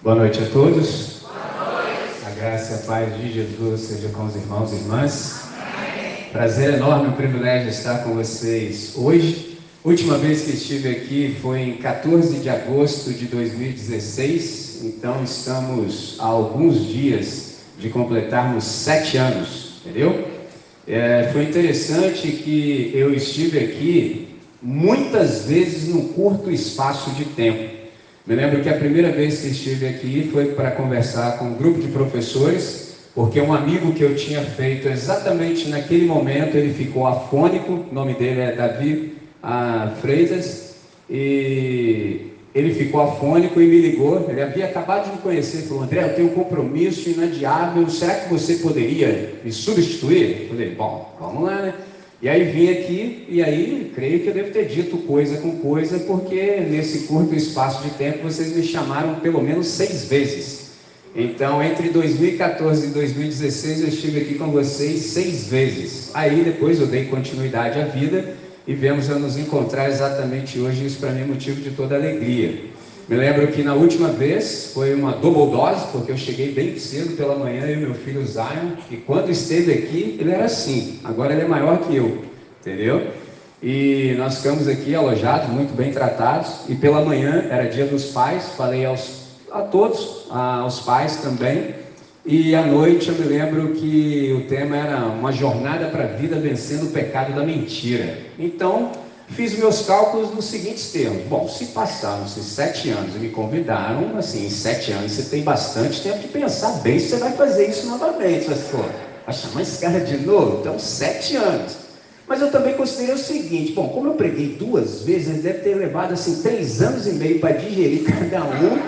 Boa noite a todos. Boa noite. A graça e a paz de Jesus seja com os irmãos e irmãs. Amém. Prazer enorme, um privilégio estar com vocês hoje. Última vez que estive aqui foi em 14 de agosto de 2016, então estamos há alguns dias de completarmos sete anos, entendeu? É, foi interessante que eu estive aqui muitas vezes num curto espaço de tempo. Me lembro que a primeira vez que estive aqui foi para conversar com um grupo de professores, porque um amigo que eu tinha feito exatamente naquele momento, ele ficou afônico, o nome dele é Davi ah, Freitas, e ele ficou afônico e me ligou. Ele havia acabado de me conhecer, falou: André, eu tenho um compromisso inadiável, será que você poderia me substituir? Eu falei: Bom, vamos lá, né? E aí vim aqui, e aí creio que eu devo ter dito coisa com coisa, porque nesse curto espaço de tempo vocês me chamaram pelo menos seis vezes. Então, entre 2014 e 2016, eu estive aqui com vocês seis vezes. Aí depois eu dei continuidade à vida e viemos a nos encontrar exatamente hoje. Isso para mim é motivo de toda alegria. Me lembro que na última vez foi uma double dose, porque eu cheguei bem cedo pela manhã e meu filho Zion, e quando esteve aqui, ele era assim, agora ele é maior que eu, entendeu? E nós ficamos aqui alojados, muito bem tratados, e pela manhã era dia dos pais, falei aos, a todos, aos pais também, e à noite eu me lembro que o tema era uma jornada para a vida vencendo o pecado da mentira. Então, Fiz meus cálculos nos seguintes termos. Bom, se passaram-se sete anos e me convidaram, assim, em sete anos você tem bastante tempo de pensar bem se você vai fazer isso novamente. Você falou, vai chamar esse cara de novo? Então, sete anos. Mas eu também considerei o seguinte: bom, como eu preguei duas vezes, ele deve ter levado assim três anos e meio para digerir cada um,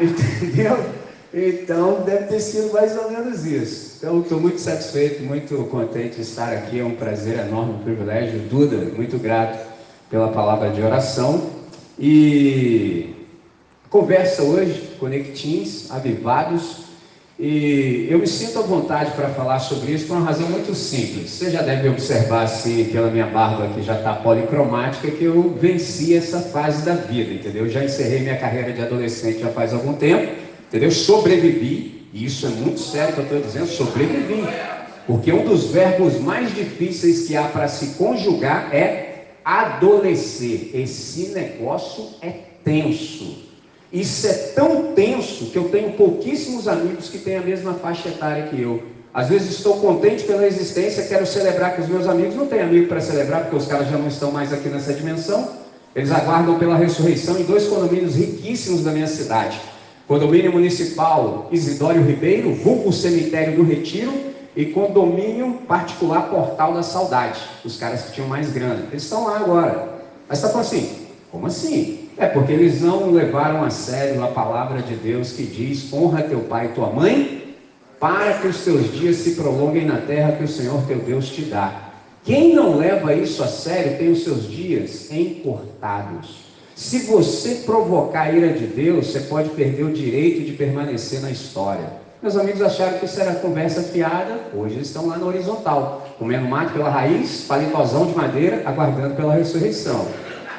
entendeu? Então deve ter sido mais ou menos isso. Então estou muito satisfeito, muito contente de estar aqui. É um prazer enorme, um privilégio. Duda, muito grato pela palavra de oração. E conversa hoje, Conectins, Avivados. E eu me sinto à vontade para falar sobre isso por uma razão muito simples. Você já deve observar, assim, pela minha barba que já está policromática, que eu venci essa fase da vida, entendeu? Eu já encerrei minha carreira de adolescente já faz algum tempo, entendeu? Sobrevivi, e isso é muito sério que eu estou dizendo, sobrevivi. Porque um dos verbos mais difíceis que há para se conjugar é Adolecer, esse negócio é tenso. Isso é tão tenso que eu tenho pouquíssimos amigos que têm a mesma faixa etária que eu. Às vezes estou contente pela existência, quero celebrar com os meus amigos, não tenho amigo para celebrar porque os caras já não estão mais aqui nessa dimensão. Eles aguardam pela ressurreição em dois condomínios riquíssimos da minha cidade. Condomínio Municipal Isidório Ribeiro, vulgo Cemitério do Retiro, e condomínio particular Portal da Saudade, os caras que tinham mais grana. Eles estão lá agora. Mas está falando assim, como assim? É porque eles não levaram a sério a palavra de Deus que diz: honra teu pai e tua mãe, para que os teus dias se prolonguem na terra que o Senhor teu Deus te dá. Quem não leva isso a sério tem os seus dias encurtados. Se você provocar a ira de Deus, você pode perder o direito de permanecer na história. Meus amigos acharam que isso era conversa fiada, hoje eles estão lá na horizontal, comendo mate pela raiz, paletosão de madeira, aguardando pela ressurreição.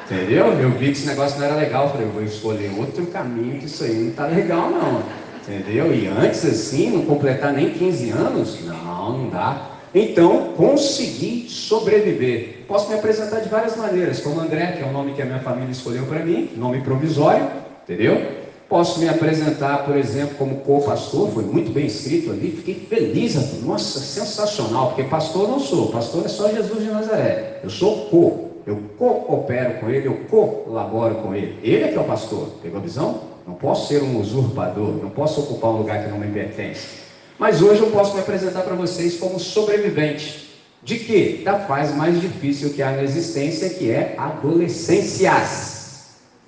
Entendeu? Eu vi que esse negócio não era legal, falei, eu vou escolher outro caminho, que isso aí não está legal não. Entendeu? E antes assim, não completar nem 15 anos, não, não dá. Então, consegui sobreviver. Posso me apresentar de várias maneiras, como André, que é o nome que a minha família escolheu para mim, nome provisório, entendeu? Posso me apresentar, por exemplo, como co-pastor, foi muito bem escrito ali, fiquei feliz, nossa, sensacional, porque pastor não sou, pastor é só Jesus de Nazaré, eu sou co, eu coopero com ele, eu colaboro com ele, ele é que é o pastor, pegou a visão? Não posso ser um usurpador, não posso ocupar um lugar que não me pertence. Mas hoje eu posso me apresentar para vocês como sobrevivente. De quê? Da fase mais difícil que há na existência, que é adolescências.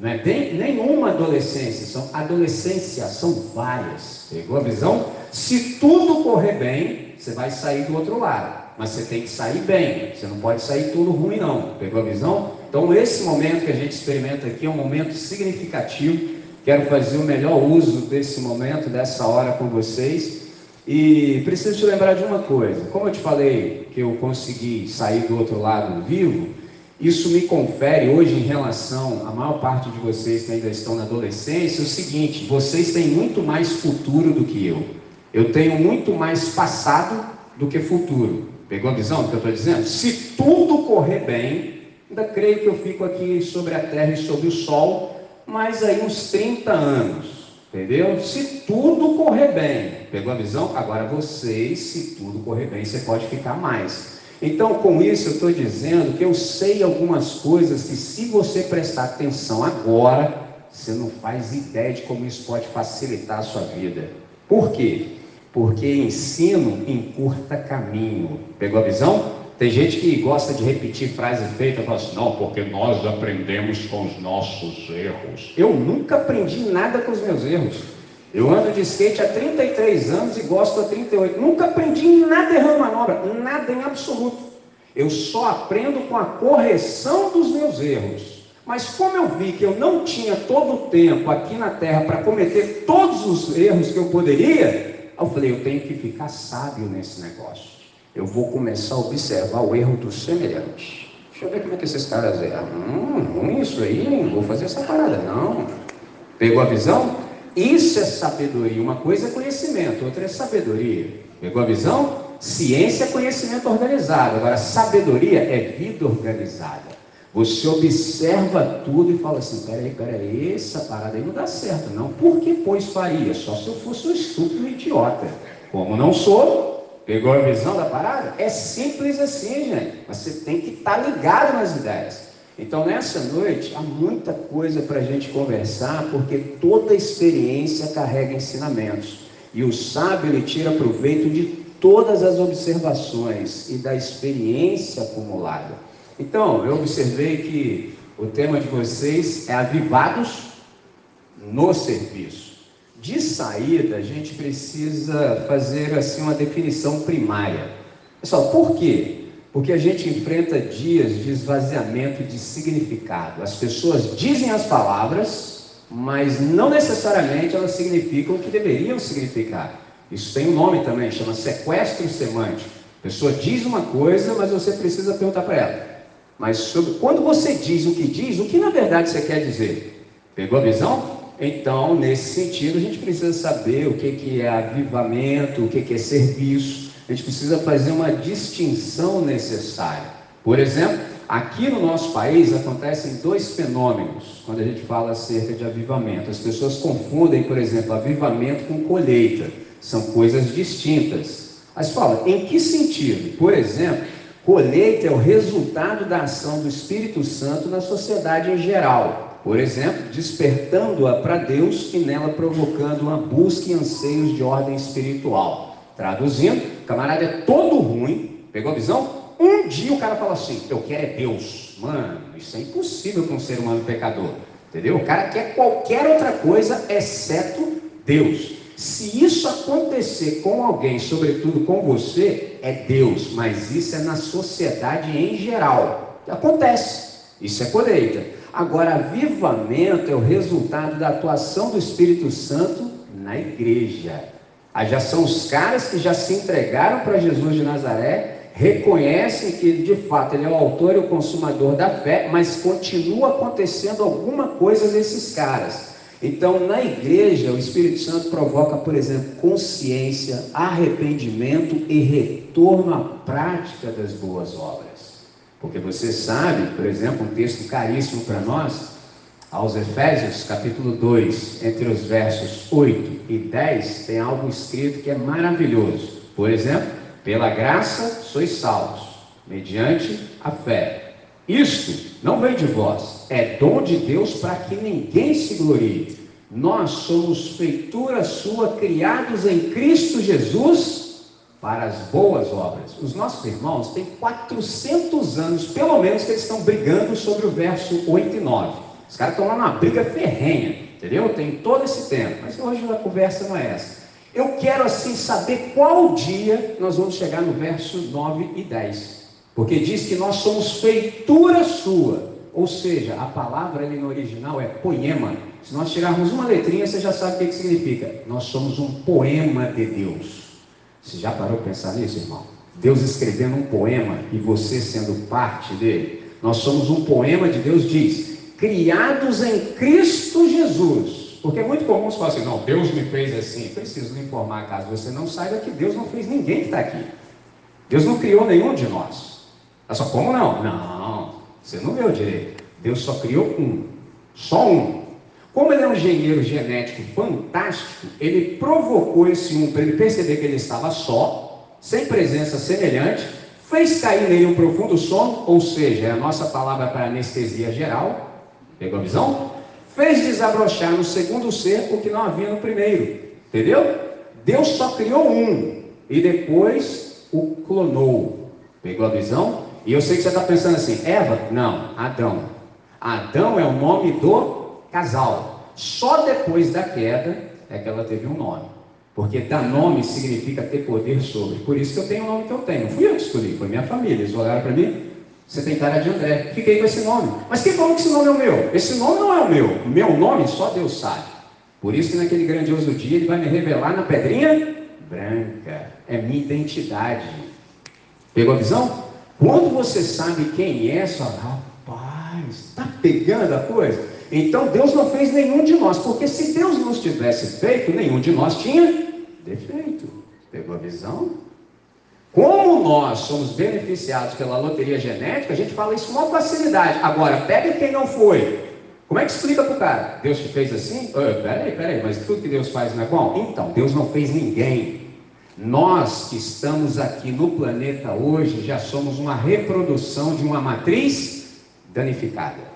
Não é bem, nenhuma adolescência, são adolescências, são várias. Pegou a visão? Se tudo correr bem, você vai sair do outro lado. Mas você tem que sair bem. Você não pode sair tudo ruim, não. Pegou a visão? Então, esse momento que a gente experimenta aqui é um momento significativo. Quero fazer o melhor uso desse momento, dessa hora com vocês. E preciso te lembrar de uma coisa. Como eu te falei que eu consegui sair do outro lado vivo, Isso me confere hoje em relação à maior parte de vocês que ainda estão na adolescência, o seguinte: vocês têm muito mais futuro do que eu. Eu tenho muito mais passado do que futuro. Pegou a visão do que eu estou dizendo? Se tudo correr bem, ainda creio que eu fico aqui sobre a terra e sobre o sol, mais aí uns 30 anos. Entendeu? Se tudo correr bem, pegou a visão? Agora vocês, se tudo correr bem, você pode ficar mais. Então, com isso, eu estou dizendo que eu sei algumas coisas que, se você prestar atenção agora, você não faz ideia de como isso pode facilitar a sua vida. Por quê? Porque ensino encurta caminho. Pegou a visão? Tem gente que gosta de repetir frase feita, fala assim, não, porque nós aprendemos com os nossos erros. Eu nunca aprendi nada com os meus erros. Eu ando de skate há 33 anos e gosto há 38. Nunca aprendi nada errando manobra, nada em absoluto. Eu só aprendo com a correção dos meus erros. Mas como eu vi que eu não tinha todo o tempo aqui na terra para cometer todos os erros que eu poderia, eu falei, eu tenho que ficar sábio nesse negócio. Eu vou começar a observar o erro dos semelhantes. Deixa eu ver como é que esses caras erram. Hum, ruim isso aí, não vou fazer essa parada, não. Pegou a visão? Isso é sabedoria. Uma coisa é conhecimento, outra é sabedoria. Pegou a visão? Ciência é conhecimento organizado. Agora, sabedoria é vida organizada. Você observa tudo e fala assim: peraí, peraí, essa parada aí não dá certo, não. Por que pois faria? Só se eu fosse um estúpido idiota. Como não sou, pegou a visão da parada? É simples assim, gente. Você tem que estar tá ligado nas ideias. Então, nessa noite, há muita coisa para a gente conversar, porque toda experiência carrega ensinamentos. E o sábio, ele tira proveito de todas as observações e da experiência acumulada. Então, eu observei que o tema de vocês é avivados no serviço. De saída, a gente precisa fazer assim uma definição primária. Pessoal, por quê? Porque a gente enfrenta dias de esvaziamento de significado. As pessoas dizem as palavras, mas não necessariamente elas significam o que deveriam significar. Isso tem um nome também, chama sequestro semântico. A pessoa diz uma coisa, mas você precisa perguntar para ela. Mas sobre, quando você diz o que diz, o que na verdade você quer dizer? Pegou a visão? Então, nesse sentido, a gente precisa saber o que, é avivamento, o que é serviço a gente precisa fazer uma distinção necessária. Por exemplo, aqui no nosso país acontecem dois fenômenos quando a gente fala acerca de avivamento. As pessoas confundem, por exemplo, avivamento com colheita. São coisas distintas. Mas fala, em que sentido? Por exemplo, colheita é o resultado da ação do Espírito Santo na sociedade em geral. Por exemplo, despertando-a para Deus e nela provocando uma busca e anseios de ordem espiritual. Traduzindo, camarada é todo ruim, pegou a visão? Um dia o cara fala assim: Eu quero é Deus. Mano, isso é impossível com um ser humano pecador. Entendeu? O cara quer qualquer outra coisa exceto Deus. Se isso acontecer com alguém, sobretudo com você, é Deus, mas isso é na sociedade em geral. Acontece. Isso é colheita. Agora, avivamento é o resultado da atuação do Espírito Santo na igreja. Aí já são os caras que já se entregaram para Jesus de Nazaré, reconhecem que de fato ele é o autor e o consumador da fé, mas continua acontecendo alguma coisa nesses caras. Então, na igreja, o Espírito Santo provoca, por exemplo, consciência, arrependimento e retorno à prática das boas obras. Porque você sabe, por exemplo, um texto caríssimo para nós, aos Efésios, capítulo 2, entre os versos 8 e 10, tem algo escrito que é maravilhoso. Por exemplo, pela graça sois salvos, mediante a fé. Isto não vem de vós, é dom de Deus para que ninguém se glorie. Nós somos feitura sua, criados em Cristo Jesus para as boas obras. Os nossos irmãos têm 400 anos, pelo menos, que eles estão brigando sobre o verso 8 e 9. Os caras estão lá numa briga ferrenha, entendeu? Tem todo esse tempo. Mas hoje a conversa não é essa. Eu quero assim saber qual dia nós vamos chegar no verso 9 e 10. Porque diz que nós somos feitura sua. Ou seja, a palavra ali no original é poema. Se nós tirarmos uma letrinha, você já sabe o que, que significa. Nós somos um poema de Deus. Você já parou para pensar nisso, irmão? Deus escrevendo um poema e você sendo parte dele. Nós somos um poema de Deus, diz, criados em Cristo Jesus. Porque é muito comum você falar assim, não, Deus me fez assim. Preciso lhe informar, caso você não saiba, que Deus não fez ninguém que está aqui. Deus não criou nenhum de nós. É só como não? Não, você não viu direito. Deus só criou um. Só um. Como ele é um engenheiro genético fantástico, ele provocou esse um para ele perceber que ele estava só, sem presença semelhante, fez cair nele um profundo sono, ou seja, é a nossa palavra para anestesia geral. Pegou a visão? Fez desabrochar no segundo ser o que não havia no primeiro. Entendeu? Deus só criou um e depois o clonou. Pegou a visão? E eu sei que você está pensando assim, Eva? Não, Adão. Adão é o nome do casal. Só depois da queda é que ela teve um nome. Porque dar nome significa ter poder sobre. Por isso que eu tenho o nome que eu tenho. Não fui eu que escolhi, foi minha família. Eles olharam para mim, você tem cara de André. Fiquei com esse nome. Mas quem falou que esse nome é o meu? Esse nome não é o meu. Meu nome só Deus sabe. Por isso que naquele grandioso dia ele vai me revelar na pedrinha branca. É minha identidade. Pegou a visão? Quando você sabe quem é, só, rapaz, está pegando a coisa? Então Deus não fez nenhum de nós, porque se Deus nos tivesse feito, nenhum de nós tinha defeito. Pegou a visão? Como nós somos beneficiados pela loteria genética, a gente fala isso com uma facilidade. Agora, pega quem não foi. Como é que explica para o cara? Deus te fez assim? Oh, peraí, peraí, mas tudo que Deus faz não é bom? Então, Deus não fez ninguém. Nós que estamos aqui no planeta hoje já somos uma reprodução de uma matriz danificada.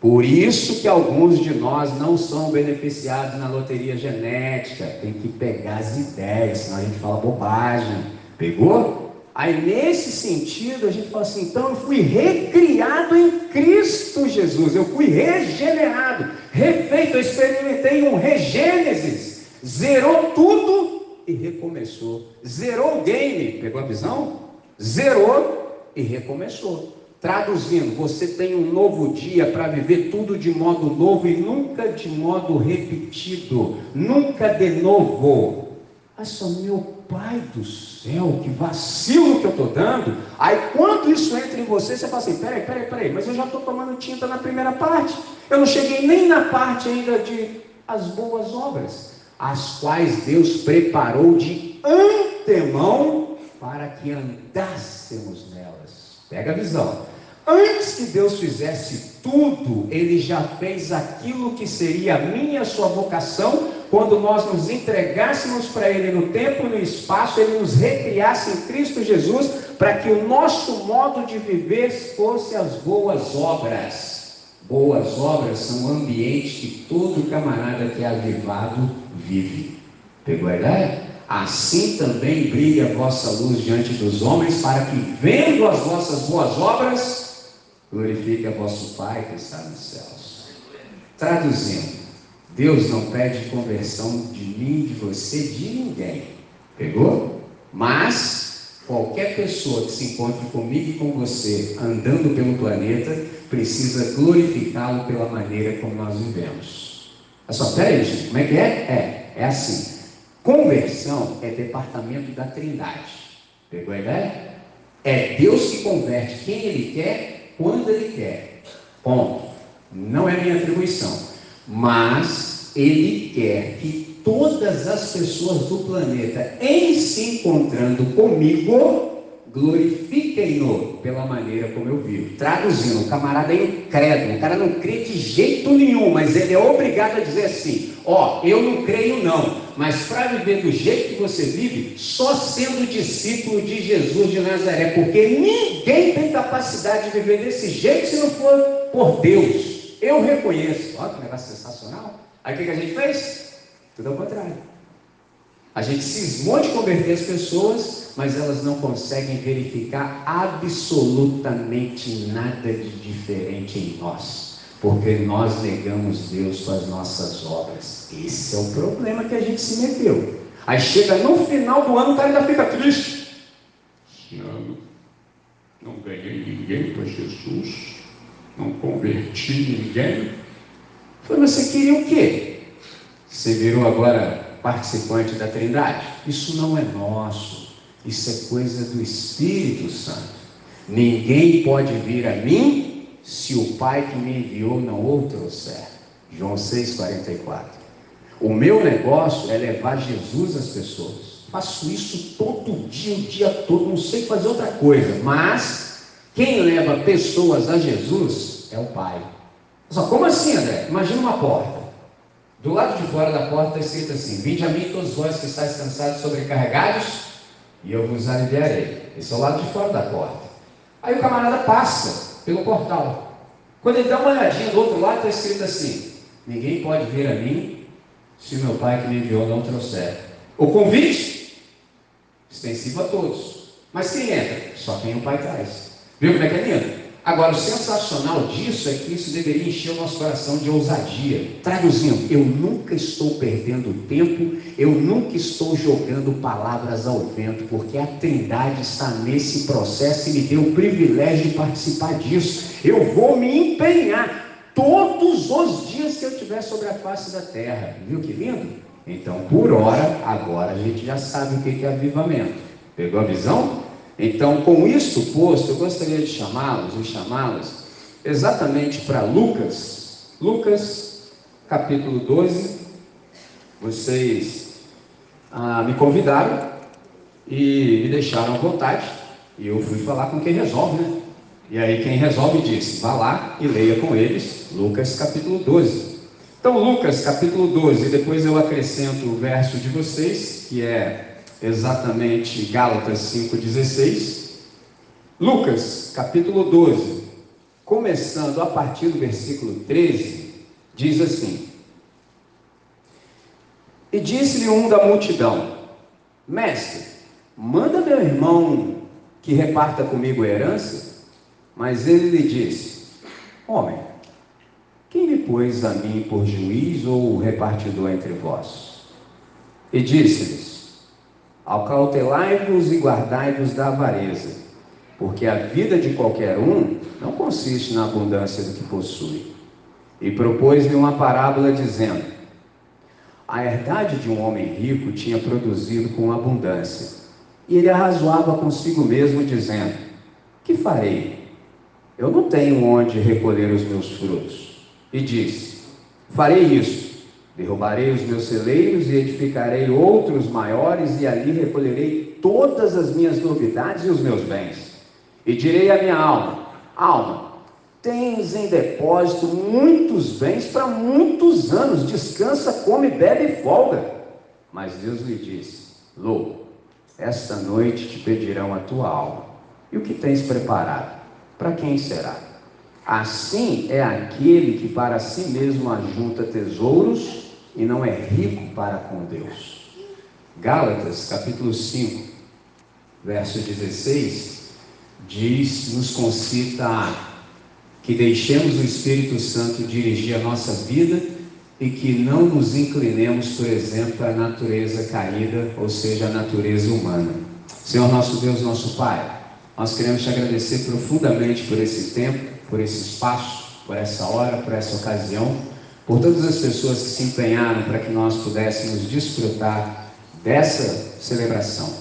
Por isso que alguns de nós não são beneficiados na loteria genética. Tem que pegar as ideias, senão a gente fala bobagem. Pegou? Aí nesse sentido a gente fala assim, então eu fui recriado em Cristo Jesus, eu fui regenerado, refeito, eu experimentei um regênesis, zerou tudo e recomeçou. Zerou o game, pegou a visão? Zerou e recomeçou. Traduzindo, você tem um novo dia para viver tudo de modo novo e nunca de modo repetido, nunca de novo. Meu pai do céu, que vacilo que eu estou dando. Aí quando isso entra em você, você fala assim: peraí, peraí, peraí, mas eu já estou tomando tinta na primeira parte. Eu não cheguei nem na parte ainda de as boas obras, as quais Deus preparou de antemão para que andássemos nelas. Pega a visão. Antes que Deus fizesse tudo, Ele já fez aquilo que seria a minha, sua vocação, quando nós nos entregássemos para Ele no tempo e no espaço, Ele nos recriasse em Cristo Jesus, para que o nosso modo de viver fosse as boas obras. Boas obras são ambientes que todo camarada que é avivado vive. Pegou a ideia? Assim também brilhe a vossa luz diante dos homens, para que, vendo as vossas boas obras, glorifique a vosso Pai que está nos céus. Traduzindo, Deus não pede conversão de mim, de você, de ninguém. Pegou? Mas qualquer pessoa que se encontre comigo e com você andando pelo planeta precisa glorificá-lo pela maneira como nós vivemos. É só, peraí, gente, como é que é? É, é assim. Conversão é departamento da Trindade. Pegou a ideia? É Deus que converte quem Ele quer, quando Ele quer. Ponto. Não é minha atribuição mas ele quer que todas as pessoas do planeta, em se encontrando comigo, glorifiquem-no pela maneira como eu vivo. Traduzindo, o camarada é incrédulo, o cara não crê de jeito nenhum, mas ele é obrigado a dizer assim: ó, eu não creio não, mas para viver do jeito que você vive, só sendo discípulo de Jesus de Nazaré, porque ninguém tem capacidade de viver desse jeito se não for por Deus. Eu reconheço. Olha que negócio sensacional. Aí o que, que a gente fez? Tudo ao contrário. A gente cismou de converter as pessoas, mas elas não conseguem verificar absolutamente nada de diferente em nós, porque nós negamos Deus com as nossas obras. Esse é o problema que a gente se meteu. Aí chega no final do ano, o cara ainda fica triste. Esse ano não ganhei ninguém para Jesus não converti ninguém. Falei, você queria o quê? Você virou agora participante da Trindade? Isso não é nosso, isso é coisa do Espírito Santo. Ninguém pode vir a mim se o Pai que me enviou não o trouxer. João 6,44. O meu negócio é levar Jesus às pessoas. Faço isso todo dia, o dia todo, não sei fazer outra coisa, mas quem leva pessoas a Jesus é o Pai. Só como assim, André? Imagina uma porta. Do lado de fora da porta está escrito assim: Vinde a mim todos vós que estáis cansados, sobrecarregados, e eu vos aliviarei. Esse é o lado de fora da porta. Aí o camarada passa pelo portal. Quando ele dá uma olhadinha do outro lado, está escrito assim: Ninguém pode vir a mim se meu Pai que me enviou não trouxer. O convite extensivo a todos. Mas quem entra? Só quem o Pai traz. Viu como é que é lindo? Agora, o sensacional disso é que isso deveria encher o nosso coração de ousadia. Traduzindo, eu nunca estou perdendo tempo, eu nunca estou jogando palavras ao vento, porque a Trindade está nesse processo e me deu o privilégio de participar disso. Eu vou me empenhar todos os dias que eu estiver sobre a face da terra. Viu que lindo? Então, por hora, agora a gente já sabe o que é avivamento. Pegou a visão? Então, com isto posto, eu gostaria de chamá-los e chamá-las exatamente para Lucas, Lucas capítulo 12. Vocês ah, me convidaram e me deixaram à vontade, e eu fui falar com quem resolve, né? E aí quem resolve disse: vá lá e leia com eles Lucas capítulo 12. Então, Lucas capítulo 12, depois eu acrescento o verso de vocês, que é exatamente Gálatas 5,16. Lucas, capítulo 12, começando a partir do versículo 13, diz assim: E disse-lhe um da multidão: Mestre, manda meu irmão que reparta comigo a herança. Mas ele lhe disse: Homem, quem me pôs a mim por juiz ou repartidor entre vós? E disse-lhes: Acautelai-vos e guardai-vos da avareza, porque a vida de qualquer um não consiste na abundância do que possui. E propôs-lhe uma parábola dizendo: A herdade de um homem rico tinha produzido com abundância. E ele arrazoava consigo mesmo, dizendo: Que farei? Eu não tenho onde recolher os meus frutos. E disse: Farei isso Derrubarei os meus celeiros e edificarei outros maiores, e ali recolherei todas as minhas novidades e os meus bens. E direi à minha alma: Alma, tens em depósito muitos bens para muitos anos, descansa, come, bebe e folga. Mas Deus lhe disse: Louco, esta noite te pedirão a tua alma. E o que tens preparado? Para quem será? Assim é aquele que para si mesmo ajunta tesouros e não é rico para com Deus. Gálatas, capítulo 5, verso 16, diz, nos concita que deixemos o Espírito Santo dirigir a nossa vida e que não nos inclinemos, por exemplo, à natureza caída, ou seja, à natureza humana. Senhor nosso Deus, nosso Pai, nós queremos te agradecer profundamente por esse tempo, por esse espaço, por essa hora, por essa ocasião por todas as pessoas que se empenharam para que nós pudéssemos desfrutar dessa celebração.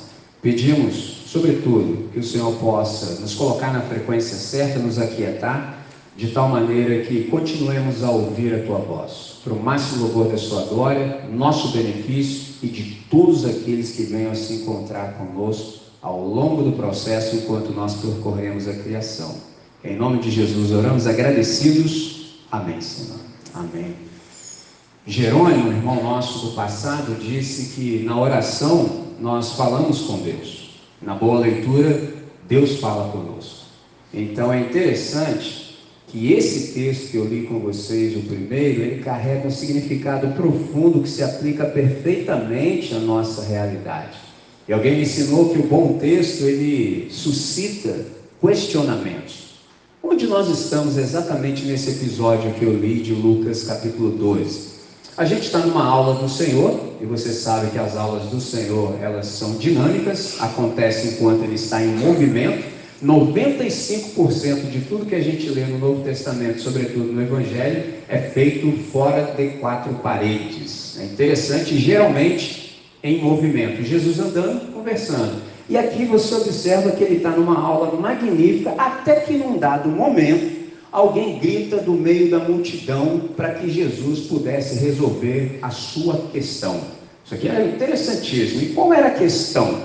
Pedimos, sobretudo, que o Senhor possa nos colocar na frequência certa, nos aquietar, de tal maneira que continuemos a ouvir a tua voz, para o máximo louvor da sua glória, nosso benefício e de todos aqueles que venham a se encontrar conosco ao longo do processo enquanto nós percorremos a criação. Em nome de Jesus oramos agradecidos. Amém, Senhor. Amém. Jerônimo, irmão nosso do passado, disse que na oração nós falamos com Deus. Na boa leitura, Deus fala conosco. Então é interessante que esse texto que eu li com vocês, o primeiro, ele carrega um significado profundo que se aplica perfeitamente à nossa realidade. E alguém me ensinou que o bom texto ele suscita questionamentos. Onde nós estamos exatamente nesse episódio que eu li de Lucas capítulo 12? A gente está numa aula do Senhor, e você sabe que as aulas do Senhor, elas são dinâmicas, acontecem enquanto ele está em movimento. 95% de tudo que a gente lê no Novo Testamento, sobretudo no Evangelho, é feito fora de quatro paredes. É interessante, geralmente em movimento. Jesus andando, conversando. E aqui você observa que ele está numa aula magnífica, até que num dado momento, alguém grita do meio da multidão para que Jesus pudesse resolver a sua questão. Isso aqui é interessantíssimo. E qual era a questão?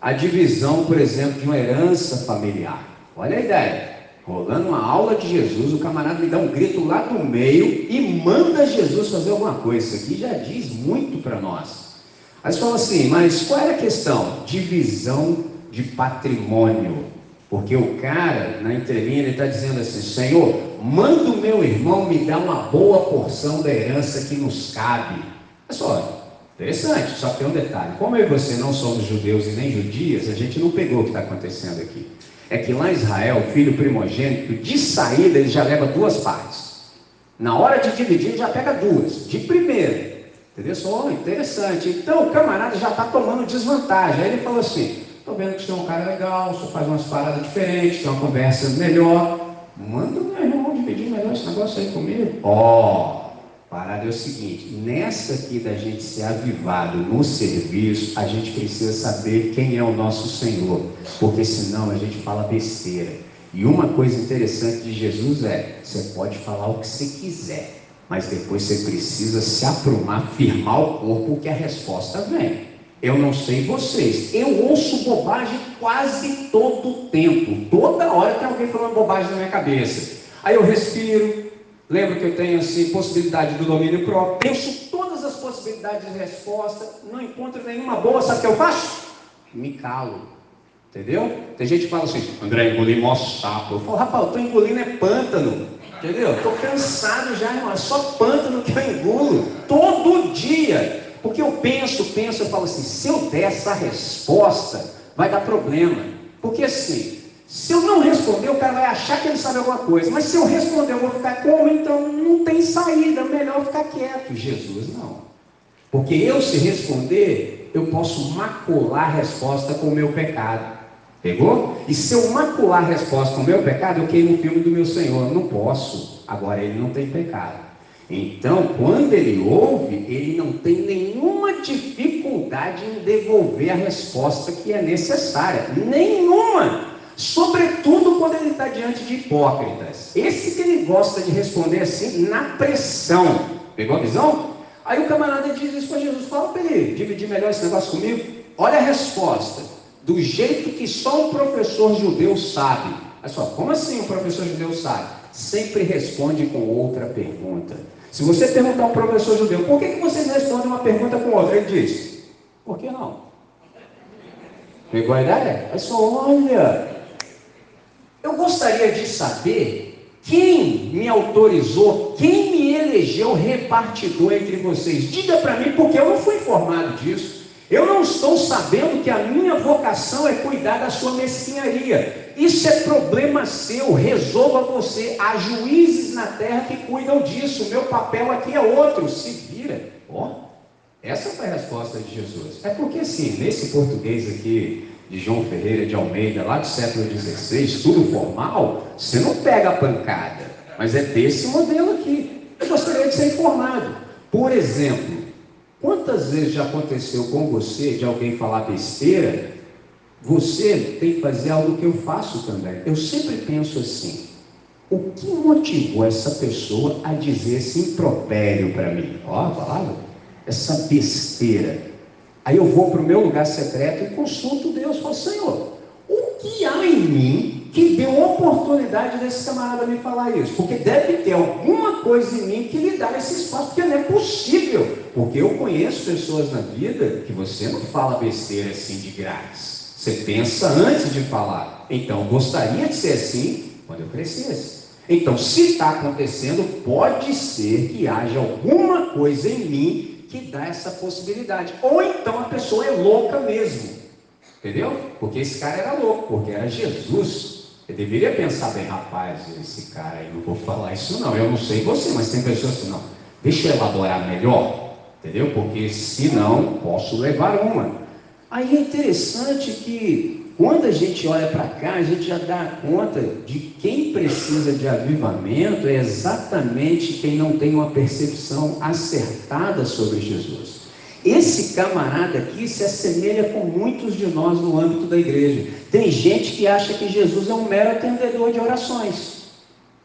A divisão, por exemplo, de uma herança familiar. Olha a ideia. Rolando uma aula de Jesus, o camarada me dá um grito lá do meio e manda Jesus fazer alguma coisa. Isso aqui já diz muito para nós. Você fala assim, mas qual era a questão? Divisão de patrimônio. Porque o cara, na entrelinha, ele está dizendo assim: Senhor, manda o meu irmão me dar uma boa porção da herança que nos cabe. Olha só, interessante, só tem um detalhe: como eu e você não somos judeus e nem judias, a gente não pegou o que está acontecendo aqui. É que lá em Israel, o filho primogênito, de saída, ele já leva duas partes. Na hora de dividir, ele já pega duas. De primeira. Entendeu? Só interessante. Então o camarada já está tomando desvantagem. Aí ele falou assim: Estou vendo que você é um cara legal, você faz umas paradas diferentes, tem uma conversa melhor. Manda o meu irmão dividir melhor esse negócio aí comigo. Ó, oh, parada é o seguinte: nessa aqui da gente ser avivado no serviço, a gente precisa saber quem é o nosso Senhor, porque senão a gente fala besteira. E uma coisa interessante de Jesus é: você pode falar o que você quiser, mas depois você precisa se aprumar, firmar o corpo, que a resposta vem. Eu não sei vocês. Eu ouço bobagem quase todo tempo. Toda hora tem alguém falando bobagem na minha cabeça. Aí eu respiro. Lembro que eu tenho assim possibilidade do domínio próprio. Penso todas as possibilidades de resposta. Não encontro nenhuma boa. Sabe o que eu faço? Me calo. Entendeu? Tem gente que fala assim, André, engoli mó sapo. Eu falo, rapaz, eu estou engolindo é pântano. Entendeu? Estou cansado já, irmão. É só pântano que eu engulo. Todo dia. Porque eu penso, penso, eu falo assim, se eu der essa resposta, vai dar problema. Porque assim, se eu não responder, o cara vai achar que ele sabe alguma coisa. Mas se eu responder, eu vou ficar como? Então não tem saída, melhor ficar quieto. Jesus não. Porque eu, se responder, eu posso macular a resposta com o meu pecado. Pegou? E se eu macular a resposta com o meu pecado, eu queimo o filme do meu Senhor. Não posso. Agora ele não tem pecado. Então, quando ele ouve, ele não tem nenhuma dificuldade em devolver a resposta que é necessária. Nenhuma! Sobretudo quando ele está diante de hipócritas. Esse que ele gosta de responder assim, na pressão. Pegou a visão? Aí o camarada diz isso para Jesus: fala para ele, dividir melhor esse negócio comigo. Olha a resposta. Do jeito que só um professor judeu sabe. Olha só, como assim um professor judeu sabe? Sempre responde com outra pergunta. Se você perguntar a um professor judeu, por que, que vocês respondem uma pergunta com outra? Ele diz, por que não? Pegou a ideia? É só, olha, eu gostaria de saber quem me autorizou, quem me elegeu repartidor entre vocês. Diga para mim, porque eu não fui informado disso. Eu não estou sabendo que a minha vocação é cuidar da sua mesquinharia. Isso é problema seu, resolva você. Há juízes na terra que cuidam disso. O meu papel aqui é outro, se vira. Ó, essa foi a resposta de Jesus. É porque assim, nesse português aqui de João Ferreira de Almeida, lá do século XVI, tudo formal, você não pega a pancada. Mas é desse modelo aqui. Eu gostaria de ser informado. Por exemplo, quantas vezes já aconteceu com você de alguém falar besteira você tem que fazer algo que eu faço também. Eu sempre penso assim: o que motivou essa pessoa a dizer esse impropério para mim? Ó, a palavra, essa besteira. Aí eu vou para o meu lugar secreto e consulto Deus, falo, Senhor, o que há em mim que deu oportunidade desse camarada me falar isso? Porque deve ter alguma coisa em mim que lhe dá esse espaço, porque não é possível. Porque eu conheço pessoas na vida que você não fala besteira assim de graça. Você pensa antes de falar. Então, gostaria de ser assim quando eu crescesse. Então, se está acontecendo, pode ser que haja alguma coisa em mim que dá essa possibilidade. Ou então a pessoa é louca mesmo. Entendeu? Porque esse cara era louco, porque era Jesus. Eu deveria pensar bem, rapaz, esse cara aí, não vou falar isso não. Eu não sei você, mas tem pessoas que não. Deixa eu elaborar melhor. Entendeu? Porque senão posso levar uma. Aí é interessante que quando a gente olha para cá, a gente já dá conta de quem precisa de avivamento é exatamente quem não tem uma percepção acertada sobre Jesus. Esse camarada aqui se assemelha com muitos de nós no âmbito da igreja. Tem gente que acha que Jesus é um mero atendedor de orações.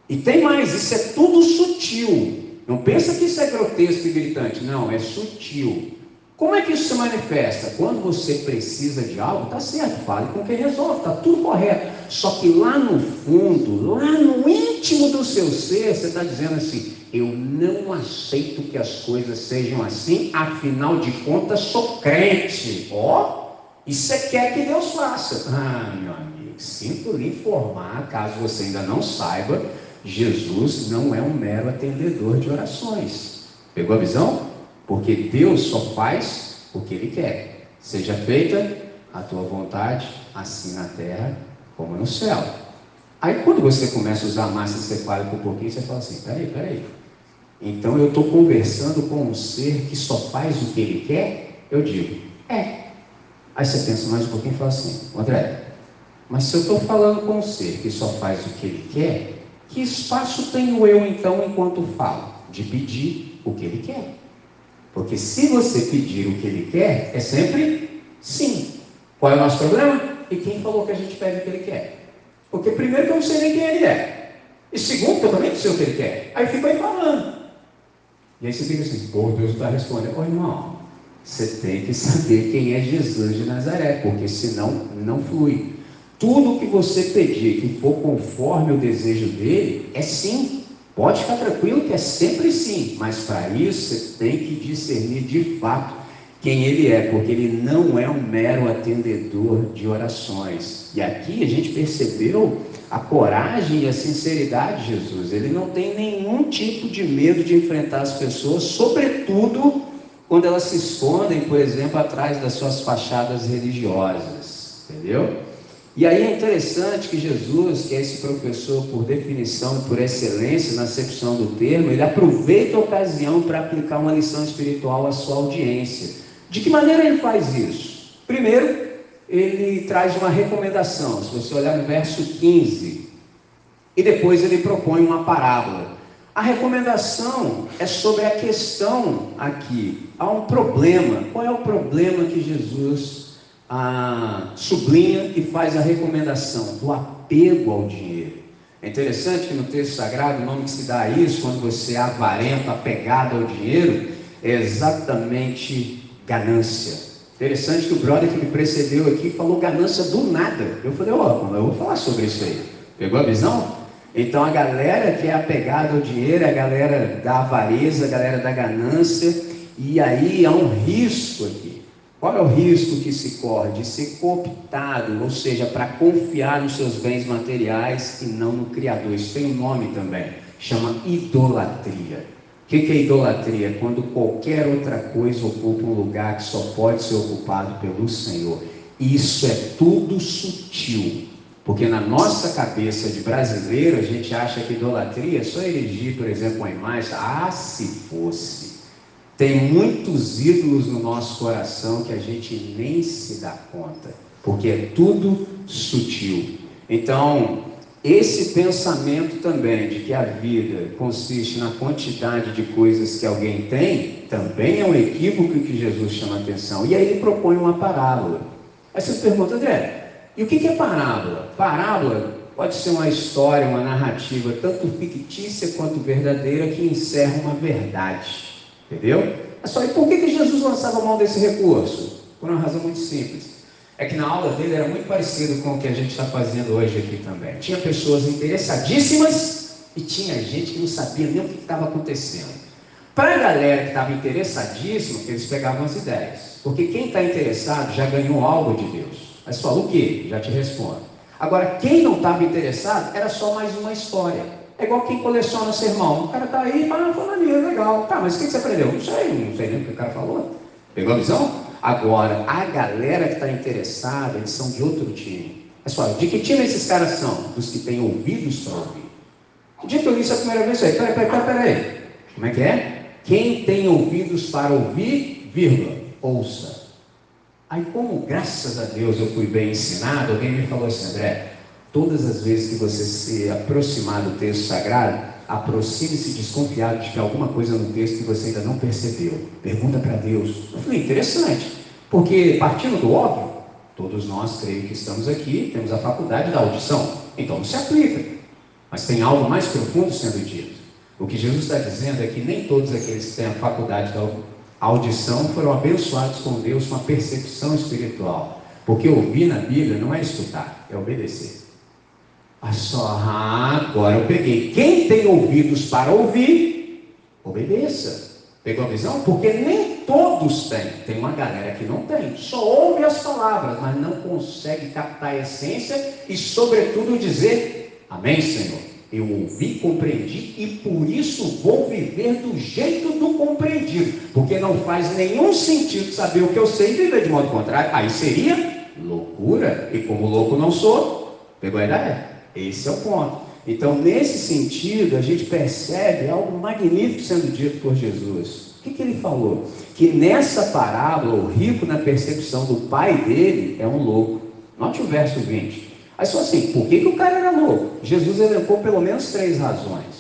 E tem mais, isso é tudo sutil. Não pensa que isso é grotesco e gritante, não, é sutil. Como é que isso se manifesta? Quando você precisa de algo, tá certo, fale com quem resolve, tá tudo correto. Só que lá no fundo, lá no íntimo do seu ser, você está dizendo assim: eu não aceito que as coisas sejam assim, afinal de contas sou crente. Ó, oh, e você quer que Deus faça. Ah, meu amigo, sinto lhe informar, caso você ainda não saiba, Jesus não é um mero atendedor de orações. Pegou a visão? Porque Deus só faz o que Ele quer. Seja feita a tua vontade, assim na terra como no céu. Aí quando você começa a usar massa encefálica um pouquinho, você fala assim, peraí, peraí. Então eu estou conversando com um ser que só faz o que ele quer? Eu digo, é. Aí você pensa mais um pouquinho e fala assim, André, mas se eu estou falando com um ser que só faz o que ele quer, que espaço tenho eu então enquanto falo? De pedir o que ele quer. Porque se você pedir o que ele quer, é sempre sim. Qual é o nosso problema? E quem falou que a gente pede o que ele quer? Porque primeiro que eu não sei nem quem ele é. E segundo que eu também não sei o que ele quer. Aí fico aí falando. E aí você fica assim, pô, Deus está respondendo. Ô irmão, você tem que saber quem é Jesus de Nazaré, porque senão não flui. Tudo que você pedir que for conforme o desejo dele, é sim. Pode ficar tranquilo que é sempre sim, mas para isso você tem que discernir de fato quem ele é, porque ele não é um mero atendedor de orações. E aqui a gente percebeu a coragem e a sinceridade de Jesus. Ele não tem nenhum tipo de medo de enfrentar as pessoas, sobretudo quando elas se escondem, por exemplo, atrás das suas fachadas religiosas. Entendeu? E aí é interessante que Jesus, que é esse professor por definição e por excelência na acepção do termo, ele aproveita a ocasião para aplicar uma lição espiritual à sua audiência. De que maneira ele faz isso? Primeiro, ele traz uma recomendação, se você olhar no verso 15, e depois ele propõe uma parábola. A recomendação é sobre a questão aqui. Há um problema. Qual é o problema que Jesus a, sublinha e faz a recomendação do apego ao dinheiro. É interessante que no texto sagrado o nome que se dá a isso, quando você é avarento, apegado ao dinheiro, é exatamente ganância. Interessante que o brother que me precedeu aqui falou ganância do nada. Eu falei, ó, oh, eu vou falar sobre isso aí. Pegou a visão? Então a galera que é apegada ao dinheiro é a galera da avareza, a galera da ganância, e aí há um risco aqui. Qual é o risco que se corre? De ser cooptado, ou seja, para confiar nos seus bens materiais e não no Criador. Isso tem um nome também, chama idolatria. O que, é idolatria? Quando qualquer outra coisa ocupa um lugar que só pode ser ocupado pelo Senhor. Isso é tudo sutil. Porque na nossa cabeça de brasileiro, a gente acha que idolatria é só erigir, por exemplo, uma imagem. Ah, se fosse. Tem muitos ídolos no nosso coração que a gente nem se dá conta, porque é tudo sutil. Então, esse pensamento também de que a vida consiste na quantidade de coisas que alguém tem, também é um equívoco que Jesus chama a atenção. E aí ele propõe uma parábola. Aí você pergunta, André, e o que é parábola? Parábola pode ser uma história, uma narrativa, tanto fictícia quanto verdadeira, que encerra uma verdade. Entendeu? É só, e por que, que Jesus lançava mão desse recurso? Por uma razão muito simples. É que na aula dele era muito parecido com o que a gente está fazendo hoje aqui também. Tinha pessoas interessadíssimas e tinha gente que não sabia nem o que estava acontecendo. Para a galera que estava interessadíssima, eles pegavam as ideias. Porque quem está interessado já ganhou algo de Deus. Mas falou o quê? Já te respondo. Agora, quem não estava interessado era só mais uma história. É igual quem coleciona sermão. O cara tá aí, ah, foi maneiro, legal. Tá, mas o que você aprendeu? Não sei, não sei nem o que o cara falou. Pegou a visão? Agora, a galera que está interessada, eles são de outro time. Pessoal, de que time esses caras são? Dos que têm ouvidos para ouvir. O dia que eu li isso a primeira vez, aí, peraí, peraí, peraí. Como é que é? Quem tem ouvidos para ouvir, vírgula, ouça. Aí, como graças a Deus eu fui bem ensinado, alguém me falou assim, André, Todas as vezes que você se aproximar do texto sagrado, aproxime-se desconfiado de que alguma coisa no texto que você ainda não percebeu. Pergunta para Deus. Eu falei, interessante, porque partindo do óbvio, todos nós creio que estamos aqui, temos a faculdade da audição, então não se aplica. Mas tem algo mais profundo sendo dito. O que Jesus está dizendo é que nem todos aqueles que têm a faculdade da audição foram abençoados com Deus com a percepção espiritual. Porque ouvir na Bíblia não é escutar, é obedecer. Ah, só, ah, agora eu peguei. Quem tem ouvidos para ouvir, obedeça. Pegou a visão? Porque nem todos têm. Tem uma galera que não tem. Só ouve as palavras, mas não consegue captar a essência e, sobretudo, dizer: Amém, Senhor. Eu ouvi, compreendi e por isso vou viver do jeito do compreendido. Porque não faz nenhum sentido saber o que eu sei e viver de modo contrário. Aí seria loucura. E como louco não sou, pegou a ideia? Esse é o ponto. Então, nesse sentido, a gente percebe algo magnífico sendo dito por Jesus. O que, que ele falou? Que nessa parábola, o rico na percepção do pai dele é um louco. Note o verso 20. Aí só assim, por que, que o cara era louco? Jesus elencou pelo menos três razões.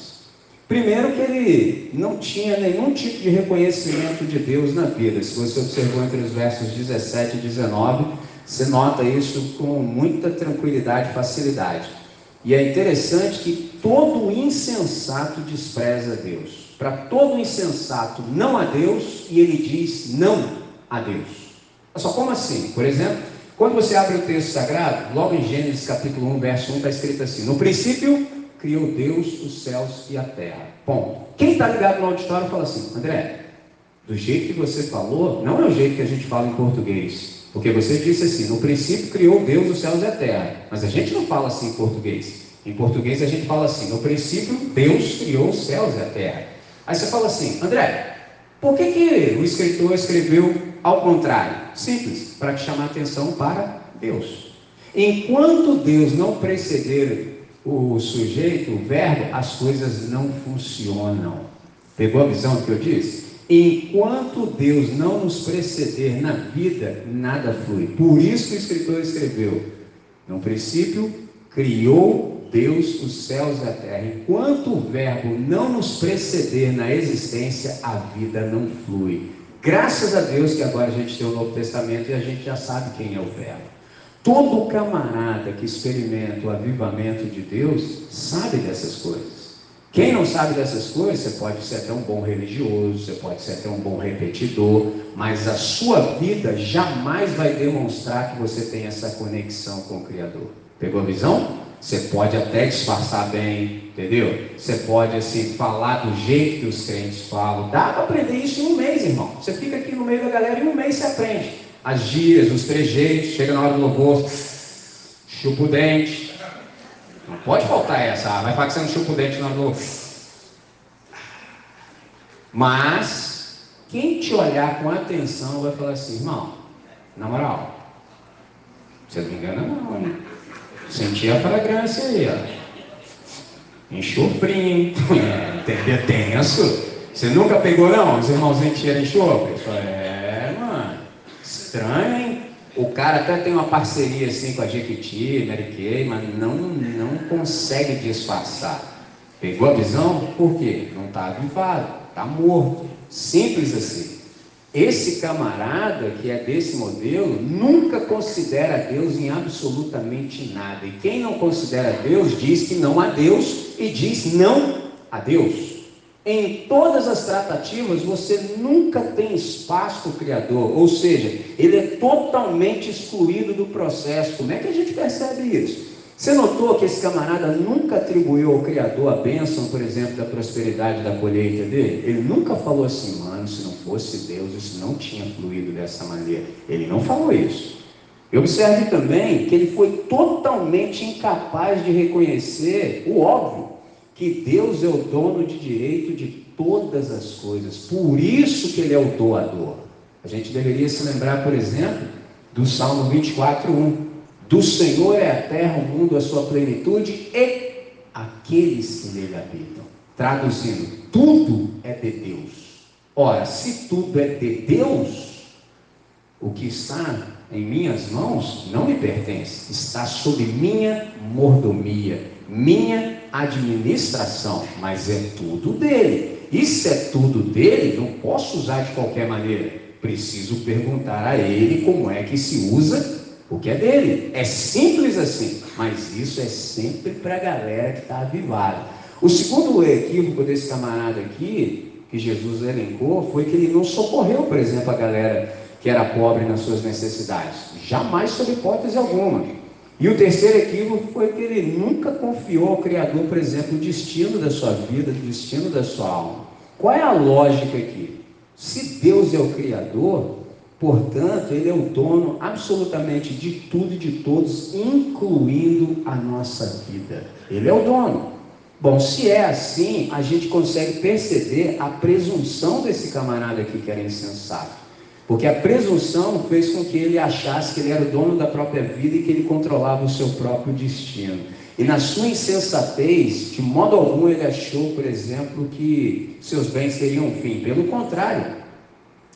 Primeiro que ele não tinha nenhum tipo de reconhecimento de Deus na vida. Se você observou entre os versos 17 e 19, você nota isso com muita tranquilidade e facilidade. E é interessante que todo insensato despreza Deus. Para todo insensato, não a Deus, e ele diz não a Deus. Olha só, como assim? Por exemplo, quando você abre o texto sagrado, logo em Gênesis capítulo 1, verso 1, está escrito assim: No princípio criou Deus os céus e a terra. Bom, quem está ligado no auditório fala assim, André, do jeito que você falou, não é o jeito que a gente fala em português. Porque você disse assim: no princípio criou Deus os céus e a terra. Mas a gente não fala assim em português. Em português a gente fala assim: no princípio Deus criou os céus e a terra. Aí você fala assim: André, por que, que o escritor escreveu ao contrário? Simples, para te chamar a atenção para Deus. Enquanto Deus não preceder o sujeito, o verbo, as coisas não funcionam. Pegou a visão do que eu disse? Enquanto Deus não nos preceder na vida, nada flui. Por isso que o escritor escreveu: No princípio, criou Deus os céus e a terra. Enquanto o Verbo não nos preceder na existência, a vida não flui. Graças a Deus que agora a gente tem o Novo Testamento e a gente já sabe quem é o Verbo. Todo camarada que experimenta o avivamento de Deus sabe dessas coisas. Quem não sabe dessas coisas, você pode ser até um bom religioso, você pode ser até um bom repetidor, mas a sua vida jamais vai demonstrar que você tem essa conexão com o Criador. Pegou a visão? Você pode até disfarçar bem, entendeu? Você pode assim falar do jeito que os crentes falam. Dá para aprender isso em um mês, irmão. Você fica aqui no meio da galera e em um mês você aprende. As gírias, os trejeitos, chega na hora do louvor, chupa o dente, não pode faltar essa. Ah, vai falar que você não chupa o dente na lua. Mas, quem te olhar com atenção vai falar assim, irmão, na moral, você não engana não, né? Senti a fragrância aí, ó. Enxofrinho, é? Tenso. Você nunca pegou não? Os irmãozinhos tiram enxofre? É, mano, estranho? O cara até tem uma parceria assim com a Jequiti, Mary mas não, não consegue disfarçar. Pegou a visão? Por quê? Não está avivado, está morto. Simples assim. Esse camarada que é desse modelo nunca considera Deus em absolutamente nada. E quem não considera Deus diz que não há Deus e diz não a Deus. Em todas as tratativas, você nunca tem espaço para o Criador, ou seja, ele é totalmente excluído do processo. Como é que a gente percebe isso? Você notou que esse camarada nunca atribuiu ao Criador a bênção, por exemplo, da prosperidade da colheita dele? Ele nunca falou assim, mano, se não fosse Deus, isso não tinha fluído dessa maneira. Ele não falou isso. Observe também que ele foi totalmente incapaz de reconhecer o óbvio que Deus é o dono de direito de todas as coisas. Por isso que ele é o doador. A gente deveria se lembrar, por exemplo, do Salmo 24:1. Do Senhor é a terra, o mundo, a sua plenitude e aqueles que nele habitam. Traduzindo, tudo é de Deus. Ora, se tudo é de Deus, o que está em minhas mãos não me pertence, está sob minha mordomia, minha administração, mas é tudo dele. Se é tudo dele, não posso usar de qualquer maneira. Preciso perguntar a ele como é que se usa o que é dele. É simples assim, mas isso é sempre para a galera que está avivada. O segundo equívoco desse camarada aqui, que Jesus elencou, foi que ele não socorreu, por exemplo, a galera que era pobre nas suas necessidades. Jamais sob hipótese alguma. E o terceiro equívoco foi que ele nunca confiou ao Criador, por exemplo, o destino da sua vida, o destino da sua alma. Qual é a lógica aqui? Se Deus é o Criador, portanto, Ele é o dono absolutamente de tudo e de todos, incluindo a nossa vida. Ele é o dono. Bom, se é assim, a gente consegue perceber a presunção desse camarada aqui que era insensato. Porque a presunção fez com que ele achasse que ele era o dono da própria vida e que ele controlava o seu próprio destino. E na sua insensatez, de modo algum ele achou, por exemplo, que seus bens teriam fim. Pelo contrário,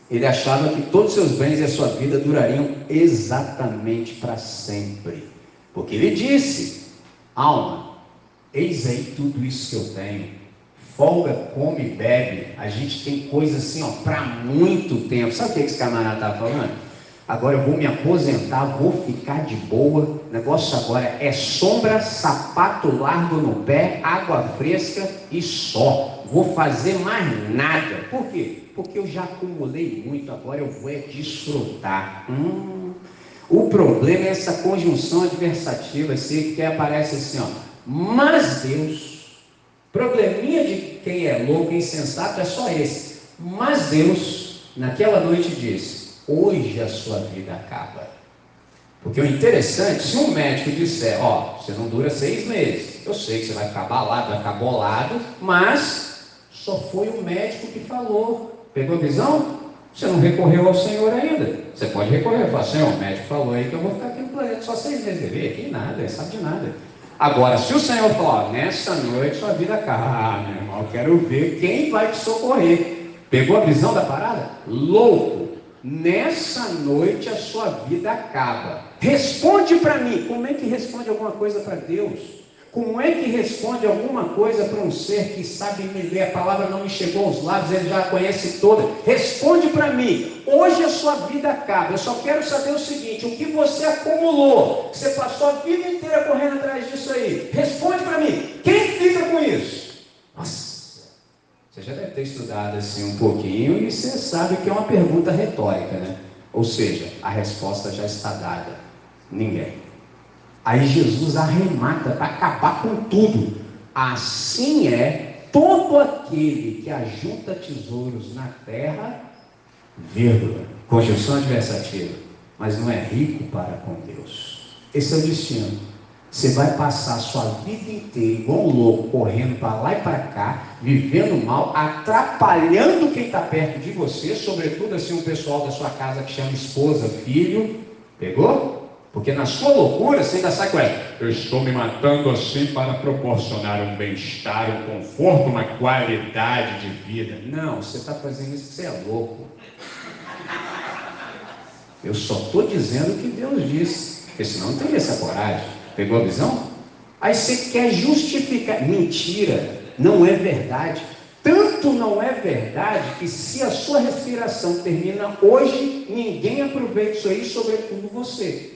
ele achava que todos os seus bens e a sua vida durariam exatamente para sempre. Porque ele disse: Alma, eis aí tudo isso que eu tenho folga, come, bebe. A gente tem coisa assim, ó, para muito tempo. Sabe o que esse camarada estava falando? Agora eu vou me aposentar, vou ficar de boa. O negócio agora é sombra, sapato largo no pé, água fresca e só. Vou fazer mais nada. Por quê? Porque eu já acumulei muito, agora eu vou é desfrutar. Hum. O problema é essa conjunção adversativa, assim, que aparece assim, ó. Mas Deus Probleminha de quem é louco e insensato é só esse. Mas Deus, naquela noite, disse: Hoje a sua vida acaba. Porque o interessante, se um médico disser: Ó, você não dura seis meses, eu sei que você vai ficar balado, vai ficar bolado, mas só foi o médico que falou. Pegou a visão? Você não recorreu ao Senhor ainda. Você pode recorrer, falar, Senhor, o médico falou aí que eu vou ficar aqui no planeta só seis meses. Ele, aqui nada, ele sabe de nada. Agora, se o Senhor falar, nessa noite sua vida acaba, ah, meu irmão, eu quero ver quem vai te socorrer. Pegou a visão da parada? Louco, nessa noite a sua vida acaba. Responde para mim, como é que responde alguma coisa para Deus? Como é que responde alguma coisa para um ser que sabe me ler? A palavra não me chegou aos lábios, ele já a conhece toda. Responde para mim. Hoje a sua vida acaba. Eu só quero saber o seguinte: o que você acumulou? Você passou a vida inteira correndo atrás disso aí. Responde para mim. Quem fica com isso? Nossa, você já deve ter estudado assim um pouquinho e você sabe que é uma pergunta retórica, né? Ou seja, a resposta já está dada. Ninguém. Aí Jesus arremata para acabar com tudo. Assim é todo aquele que ajunta tesouros na terra, vírgula, conjunção adversativa, mas não é rico para com Deus. Esse é o destino. Você vai passar a sua vida inteira igual um louco, correndo para lá e para cá, vivendo mal, atrapalhando quem está perto de você, sobretudo assim o pessoal da sua casa que chama esposa, filho. Pegou? Porque na sua loucura você ainda sai com ela. Eu estou me matando assim para proporcionar um bem-estar, um conforto, uma qualidade de vida. Não, você está fazendo isso você é louco. Eu só estou dizendo o que Deus disse. Porque senão não teria essa coragem. Pegou a visão? Aí você quer justificar. Mentira, não é verdade. Tanto não é verdade que se a sua respiração termina hoje, ninguém aproveita isso aí, sobretudo você.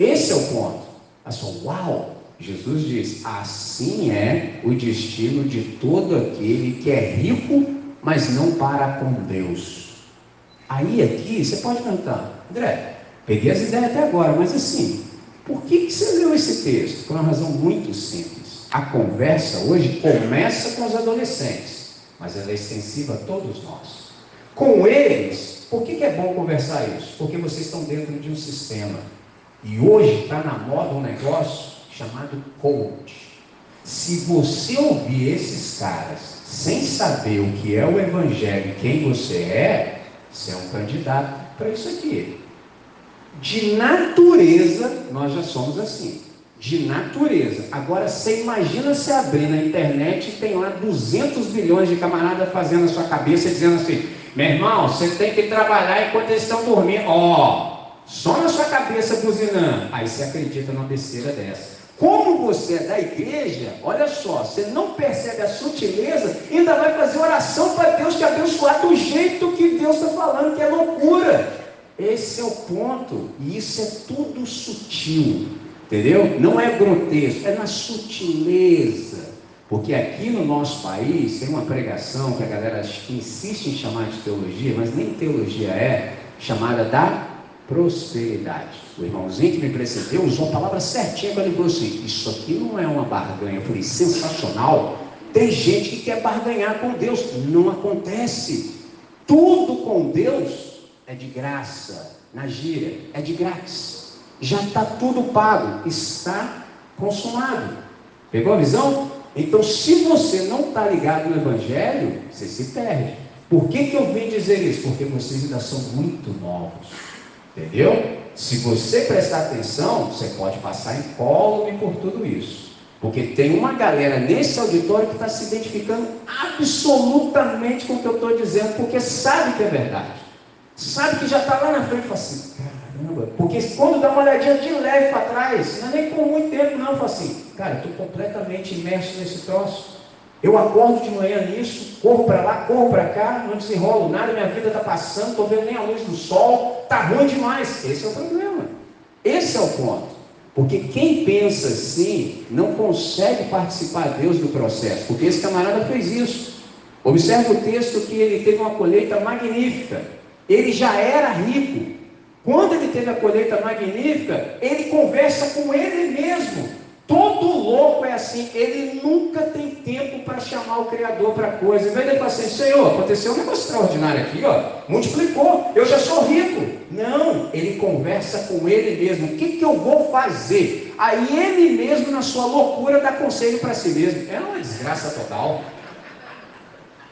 Esse é o ponto. A sua, uau! Jesus diz: assim é o destino de todo aquele que é rico, mas não para com Deus. Aí aqui você pode perguntar, André, peguei as ideias até agora, mas assim, por que, que você leu esse texto? Por uma razão muito simples. A conversa hoje começa com os adolescentes, mas ela é extensiva a todos nós. Com eles, por que, que é bom conversar isso? Porque vocês estão dentro de um sistema e hoje está na moda um negócio chamado coach. Se você ouvir esses caras sem saber o que é o Evangelho e quem você é, você é um candidato para isso aqui. De natureza, nós já somos assim. De natureza. Agora, você imagina se abrir na internet e tem lá 200 bilhões de camaradas fazendo a sua cabeça dizendo assim: meu irmão, você tem que trabalhar enquanto eles estão dormindo. Ó, oh, só na sua cabeça buzinando. Aí você acredita numa besteira dessa. Como você é da igreja, olha só, você não percebe a sutileza, ainda vai fazer oração para Deus te abençoar do jeito que Deus está falando, que é loucura. Esse é o ponto. E isso é tudo sutil. Entendeu? Não é grotesco, é na sutileza. Porque aqui no nosso país tem uma pregação que a galera insiste em chamar de teologia, mas nem teologia é, chamada da prosperidade. O irmãozinho que me precedeu usou a palavra certinha quando ele falou assim: Isso aqui não é uma barganha. Falei: Sensacional. Tem gente que quer barganhar com Deus. Não acontece. Tudo com Deus é de graça. Na gíria, é de graça. Já está tudo pago. Está consumado. Pegou a visão? Então, se você não está ligado no Evangelho, você se perde. Por que, que eu vim dizer isso? Porque vocês ainda são muito novos. Entendeu? Se você prestar atenção, você pode passar incólume por tudo isso. Porque tem uma galera nesse auditório que está se identificando absolutamente com o que eu estou dizendo, porque sabe que é verdade. Sabe que já está lá na frente e fala assim, caramba, porque quando dá uma olhadinha de leve para trás, não é nem por muito tempo não, fala assim, cara, estou completamente imerso nesse troço. Eu acordo de manhã nisso, corro para lá, corro para cá, não desenrolo nada, minha vida está passando, estou vendo nem a luz do sol, está ruim demais. Esse é o problema. Esse é o ponto. Porque quem pensa assim não consegue participar Deus do processo, porque esse camarada fez isso. Observe o texto que ele teve uma colheita magnífica. Ele já era rico. Quando ele teve a colheita magnífica, ele conversa com ele mesmo. Todo louco é assim, ele nunca tem tempo para chamar o Criador para coisa. Em vez de ele falar assim, Senhor, aconteceu um negócio extraordinário aqui, ó, multiplicou, eu já sou rico. Não, ele conversa com ele mesmo, o que, que eu vou fazer? Aí ele mesmo, na sua loucura, dá conselho para si mesmo. É uma desgraça total.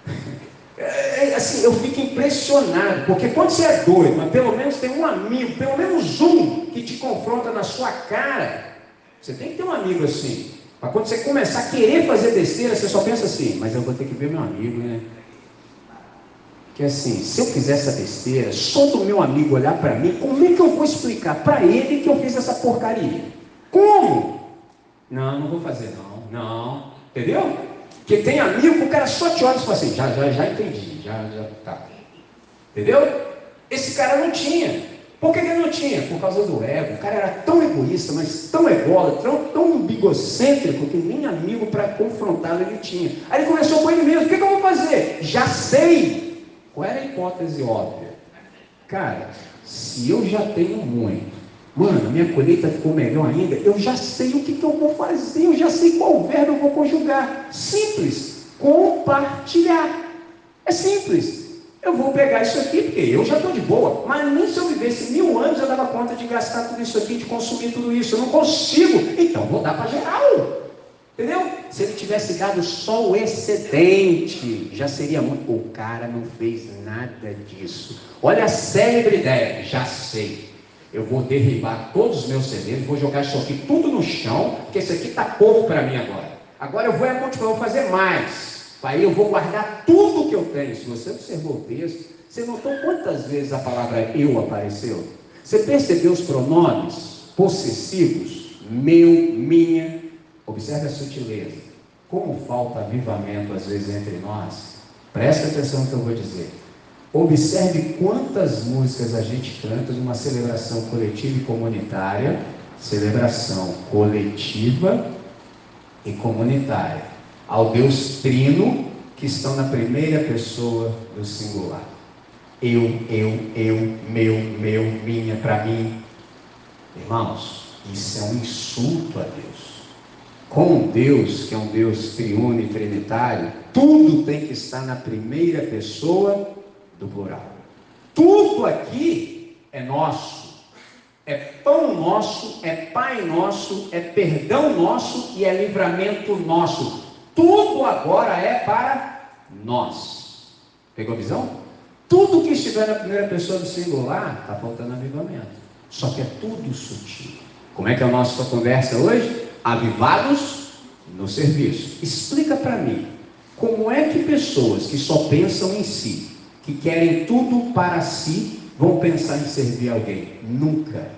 É, é, assim, eu fico impressionado, porque quando você é doido, mas pelo menos tem um amigo, pelo menos um, que te confronta na sua cara, você tem que ter um amigo assim. Para quando você começar a querer fazer besteira, você só pensa assim, mas eu vou ter que ver meu amigo, né? Que assim, se eu fizer essa besteira, só do meu amigo olhar para mim, como é que eu vou explicar para ele que eu fiz essa porcaria? Como? Não, não vou fazer não, não. Entendeu? Porque tem amigo que o cara só te olha e fala assim, já, já, já entendi, já, já, tá. Entendeu? Esse cara não tinha. Por que, ele não tinha? Por causa do ego. O cara era tão egoísta, mas tão ególatra, tão, tão bigocêntrico que nem amigo para confrontá-lo ele tinha. Aí ele começou com ele mesmo: o que, que eu vou fazer? Já sei. Qual era a hipótese óbvia? Cara, se eu já tenho muito, mano, minha colheita ficou melhor ainda, eu já sei o que, que eu vou fazer, eu já sei qual verbo eu vou conjugar. Simples. Compartilhar. É simples. Eu vou pegar isso aqui, porque eu já estou de boa, mas nem se eu vivesse mil anos eu dava conta de gastar tudo isso aqui, de consumir tudo isso. Eu não consigo, então vou dar para geral. Entendeu? Se ele tivesse dado só o excedente, já seria muito. O cara não fez nada disso. Olha a célebre ideia, já sei. Eu vou derribar todos os meus celeiros, vou jogar isso aqui tudo no chão, porque isso aqui está pouco para mim agora. Agora eu vou é multiplicar, vou fazer mais. Aí eu vou guardar tudo que eu tenho. Se você observou o texto, você notou quantas vezes a palavra eu apareceu? Você percebeu os pronomes possessivos? Meu, minha. Observe a sutileza. Como falta avivamento às vezes entre nós. Preste atenção no que eu vou dizer. Observe quantas músicas a gente canta numa celebração coletiva e comunitária, celebração coletiva e comunitária ao Deus Trino que estão na primeira pessoa do singular. Eu, eu, eu, meu, meu, minha, para mim. Irmãos, isso é um insulto a Deus. Com Deus, que é um Deus triuno e trinitário, tudo tem que estar na primeira pessoa do plural. Tudo aqui é nosso. É pão nosso, é Pai nosso, é perdão nosso e é livramento nosso. Tudo agora é para nós. Pegou a visão? Tudo que estiver na primeira pessoa do singular, está faltando avivamento. Só que é tudo sutil. Como é que é a nossa conversa hoje? Avivados no serviço. Explica para mim, como é que pessoas que só pensam em si, que querem tudo para si, vão pensar em servir alguém? Nunca.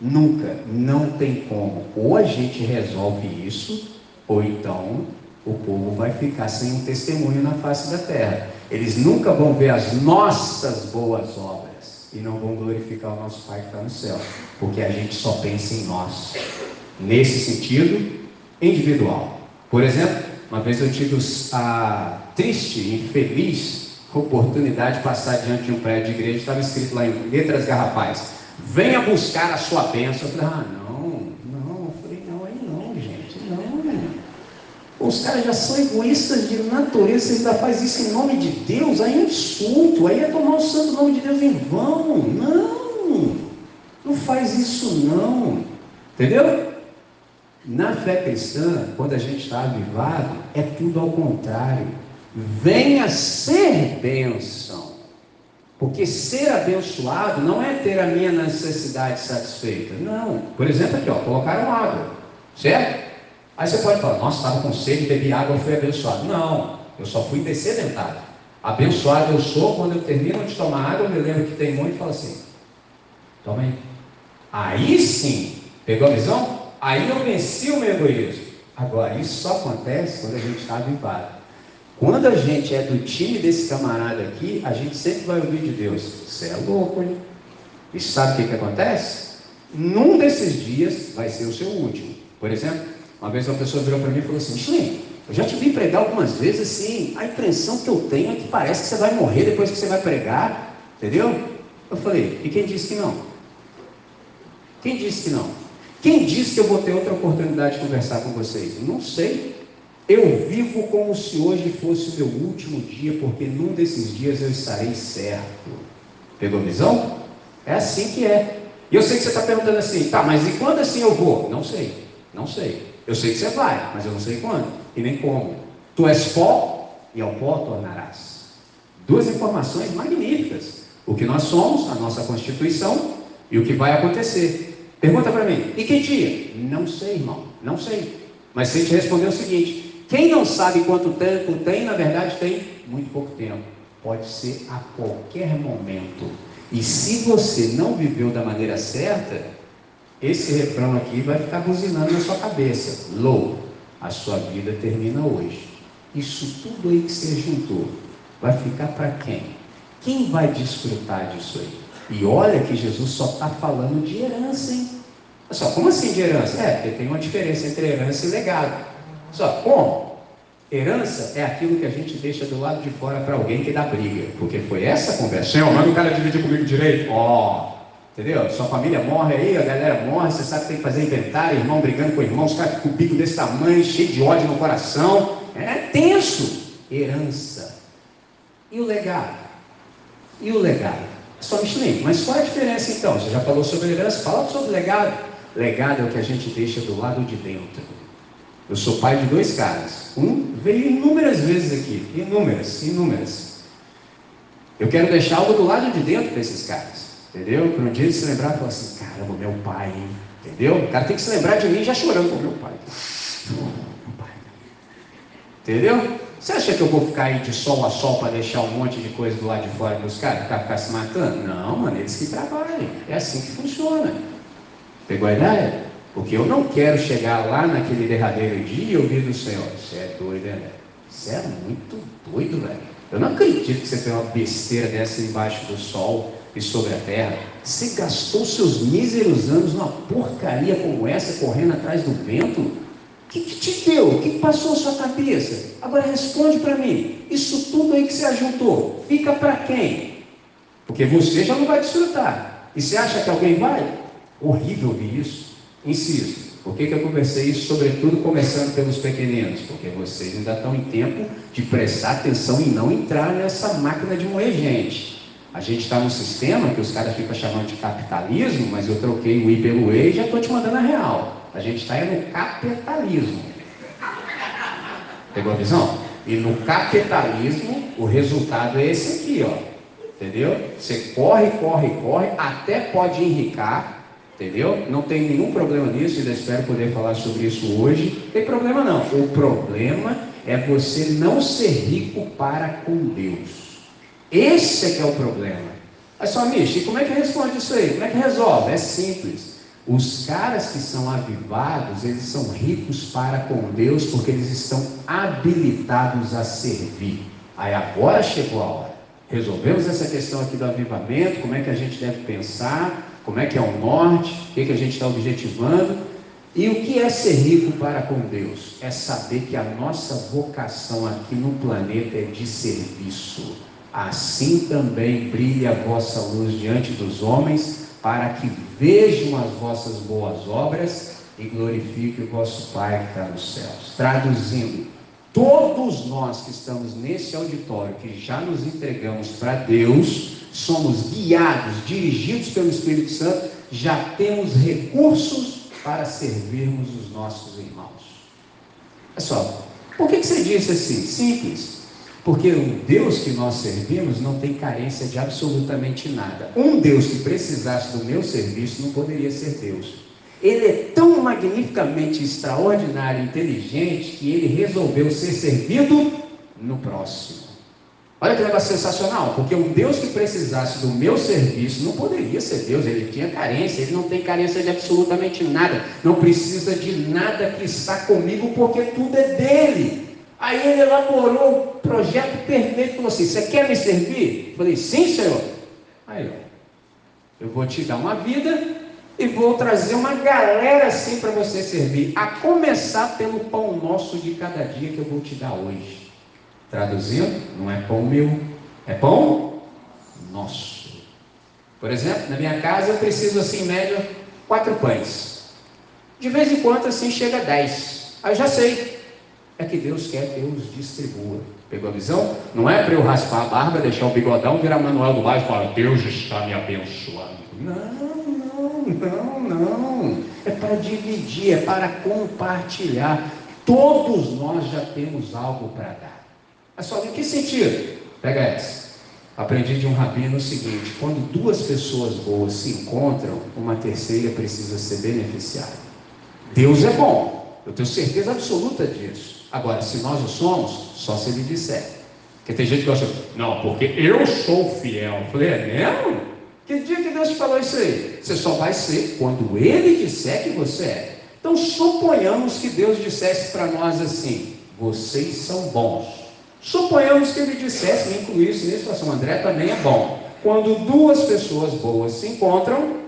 Nunca. Não tem como. Ou a gente resolve isso, ou então o povo vai ficar sem um testemunho na face da terra. Eles nunca vão ver as nossas boas obras. e não vão glorificar o nosso Pai que está no céu, porque a gente só pensa em nós. Nesse sentido individual. Por exemplo, uma vez eu tive a triste infeliz oportunidade de passar diante de um prédio de igreja, estava escrito lá em letras garrafais: venha buscar a sua bênção. Eu falei, ah, não. Eu falei, não, aí não, gente, não. Os caras já são egoístas de natureza, você ainda faz isso em nome de Deus, aí é insulto, aí é tomar o santo nome de Deus em vão. Não, não faz isso não. Entendeu? Na fé cristã, quando a gente está avivado, é tudo ao contrário. Venha ser bênção. Porque ser abençoado não é ter a minha necessidade satisfeita. Não. Por exemplo, aqui, ó, colocaram água. Certo? Aí você pode falar, nossa, estava com sede, bebi água, fui abençoado. Não, eu só fui descedentado. Abençoado eu sou quando eu termino de tomar água, eu me lembro que tem muito e falo assim, toma aí. Aí sim, pegou a visão? Aí eu venci o meu egoísmo. Agora, isso só acontece quando a gente está avivado. Quando a gente é do time desse camarada aqui, a gente sempre vai ouvir de Deus. Você é louco, hein? E sabe o que, que acontece? Num desses dias vai ser o seu último. Por exemplo, uma vez uma pessoa virou para mim e falou assim: Slim, eu já te vi pregar algumas vezes assim, a impressão que eu tenho é que parece que você vai morrer depois que você vai pregar, entendeu? Eu falei: e quem disse que não? Quem disse que não? Quem disse que eu vou ter outra oportunidade de conversar com vocês? Não sei. Eu vivo como se hoje fosse o meu último dia, porque num desses dias eu estarei certo. Pegou visão? É assim que é. E eu sei que você está perguntando assim, tá, mas e quando assim eu vou? Não sei, não sei. Eu sei que você vai, mas eu não sei quando e nem como. Tu és pó e ao pó tornarás. Duas informações magníficas. O que nós somos, a nossa constituição e o que vai acontecer. Pergunta para mim, e que dia? Não sei, irmão, não sei. Mas se a gente responder o seguinte: quem não sabe quanto tempo tem, na verdade tem muito pouco tempo. Pode ser a qualquer momento. E se você não viveu da maneira certa, esse refrão aqui vai ficar buzinando na sua cabeça. Louco, a sua vida termina hoje. Isso tudo aí que você juntou, vai ficar para quem? Quem vai desfrutar disso aí? E olha que Jesus só está falando de herança, hein? Só, como assim de herança? É, porque tem uma diferença entre herança e legado. Só, como? Herança é aquilo que a gente deixa do lado de fora para alguém que dá briga. Porque foi essa conversa. Senhor, manda o cara dividir comigo direito. Ó, oh, entendeu? Sua família morre aí, a galera morre, você sabe que tem que fazer inventário, irmão brigando com irmão, os caras com o bico desse tamanho, cheio de ódio no coração. É tenso. Herança. E o legado? E o legado? Só Michelin. Mas qual é a diferença então? Você já falou sobre herança, fala sobre legado. Legado é o que a gente deixa do lado de dentro. Eu sou pai de dois caras. Um veio inúmeras vezes aqui, inúmeras, inúmeras. Eu quero deixar algo do lado de dentro desses caras, entendeu? Para um dia ele se lembrar e falar assim: caramba, meu pai, hein? entendeu? O cara tem que se lembrar de mim já chorando com meu pai. Meu pai. Entendeu? Você acha que eu vou ficar aí de sol a sol para deixar um monte de coisa do lado de fora dos caras ficar, ficar se matando? Não, mano, eles que trabalhem. É assim que funciona. Pegou a ideia? Porque eu não quero chegar lá naquele derradeiro dia e ouvir do Senhor. Você é doido, né? Você é muito doido, velho. Eu não acredito que você tem uma besteira dessa embaixo do sol e sobre a terra. Você gastou seus míseros anos numa porcaria como essa, correndo atrás do vento? que, que te deu? O que passou na sua cabeça? Agora responde para mim. Isso tudo aí que você ajuntou, fica para quem? Porque você já não vai desfrutar. E você acha que alguém vai? Horrível ouvir isso. Insisto. Por que, que eu conversei isso, sobretudo começando pelos pequeninos? Porque vocês ainda estão em tempo de prestar atenção e não entrar nessa máquina de moer gente. A gente está num sistema que os caras ficam chamando de capitalismo, mas eu troquei o I pelo E e já estou te mandando a real. A gente está no capitalismo. Pegou a visão? E no capitalismo, o resultado é esse aqui, ó. Entendeu? Você corre, corre, corre, até pode enricar, entendeu? Não tem nenhum problema nisso, ainda espero poder falar sobre isso hoje. Não tem problema não. O problema é você não ser rico para com Deus. Esse é que é o problema. Mas só, Michi, como é que responde isso aí? Como é que resolve? É simples. Os caras que são avivados, eles são ricos para com Deus, porque eles estão habilitados a servir. Aí agora chegou a hora. Resolvemos essa questão aqui do avivamento, como é que a gente deve pensar, como é que é o norte, o que, é que a gente está objetivando. E o que é ser rico para com Deus? É saber que a nossa vocação aqui no planeta é de serviço. Assim também brilhe a vossa luz diante dos homens, para que vejam as vossas boas obras e glorifique o vosso Pai que está nos céus. Traduzindo, todos nós que estamos nesse auditório, que já nos entregamos para Deus, somos guiados, dirigidos pelo Espírito Santo, já temos recursos para servirmos os nossos irmãos. Pessoal, por que, que você disse assim? Simples. Porque o Deus que nós servimos não tem carência de absolutamente nada. Um Deus que precisasse do meu serviço não poderia ser Deus. Ele é tão magnificamente extraordinário e inteligente que ele resolveu ser servido no próximo. Olha que negócio sensacional, porque um Deus que precisasse do meu serviço não poderia ser Deus, ele tinha carência, ele não tem carência de absolutamente nada, não precisa de nada que está comigo, porque tudo é dele. Aí ele elaborou o projeto perfeito falou assim: Você quer me servir? Eu falei: Sim, senhor. Aí, ó, eu vou te dar uma vida e vou trazer uma galera assim para você servir, a começar pelo pão nosso de cada dia que eu vou te dar hoje. Traduzindo, não é pão meu, é pão nosso. Por exemplo, na minha casa eu preciso assim, em média, quatro pães. De vez em quando assim chega dez. Aí eu já sei. É que Deus quer que eu os distribua. Pegou a visão? Não é para eu raspar a barba, deixar o bigodão, virar Manuel do bairro e falar, Deus está me abençoando. Não, não, não. É para dividir, é para compartilhar. Todos nós já temos algo para dar. Mas só em que sentido? Pega essa. Aprendi de um rabino o seguinte: quando duas pessoas boas se encontram, uma terceira precisa ser beneficiada. Deus é bom, eu tenho certeza absoluta disso. Agora, se nós o somos, só se ele disser. Porque tem gente que gosta, não, porque eu sou fiel. Eu falei, é mesmo? Que dia que Deus te falou isso aí? Você só vai ser quando Ele disser que você é. Então suponhamos que Deus dissesse para nós assim: vocês são bons. Suponhamos que Ele dissesse, me incluísse nisso, assim, André também é bom. Quando duas pessoas boas se encontram,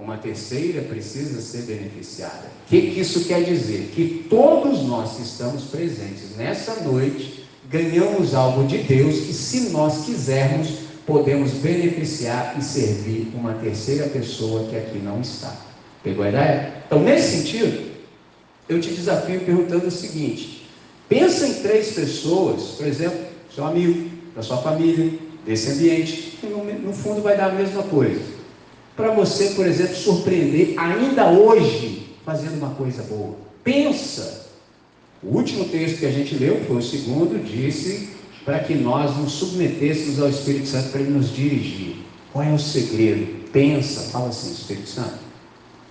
uma terceira precisa ser beneficiada. O que, que isso quer dizer? Que todos nós que estamos presentes nessa noite ganhamos algo de Deus que, se nós quisermos, podemos beneficiar e servir uma terceira pessoa que aqui não está. Pegou a ideia? Então, nesse sentido, eu te desafio perguntando o seguinte: pensa em três pessoas, por exemplo, seu amigo, da sua família, desse ambiente, que no, no fundo vai dar a mesma coisa. Para você, por exemplo, surpreender ainda hoje fazendo uma coisa boa. Pensa. O último texto que a gente leu, foi o segundo, disse para que nós nos submetêssemos ao Espírito Santo para ele nos dirigir. Qual é o segredo? Pensa, fala assim, Espírito Santo.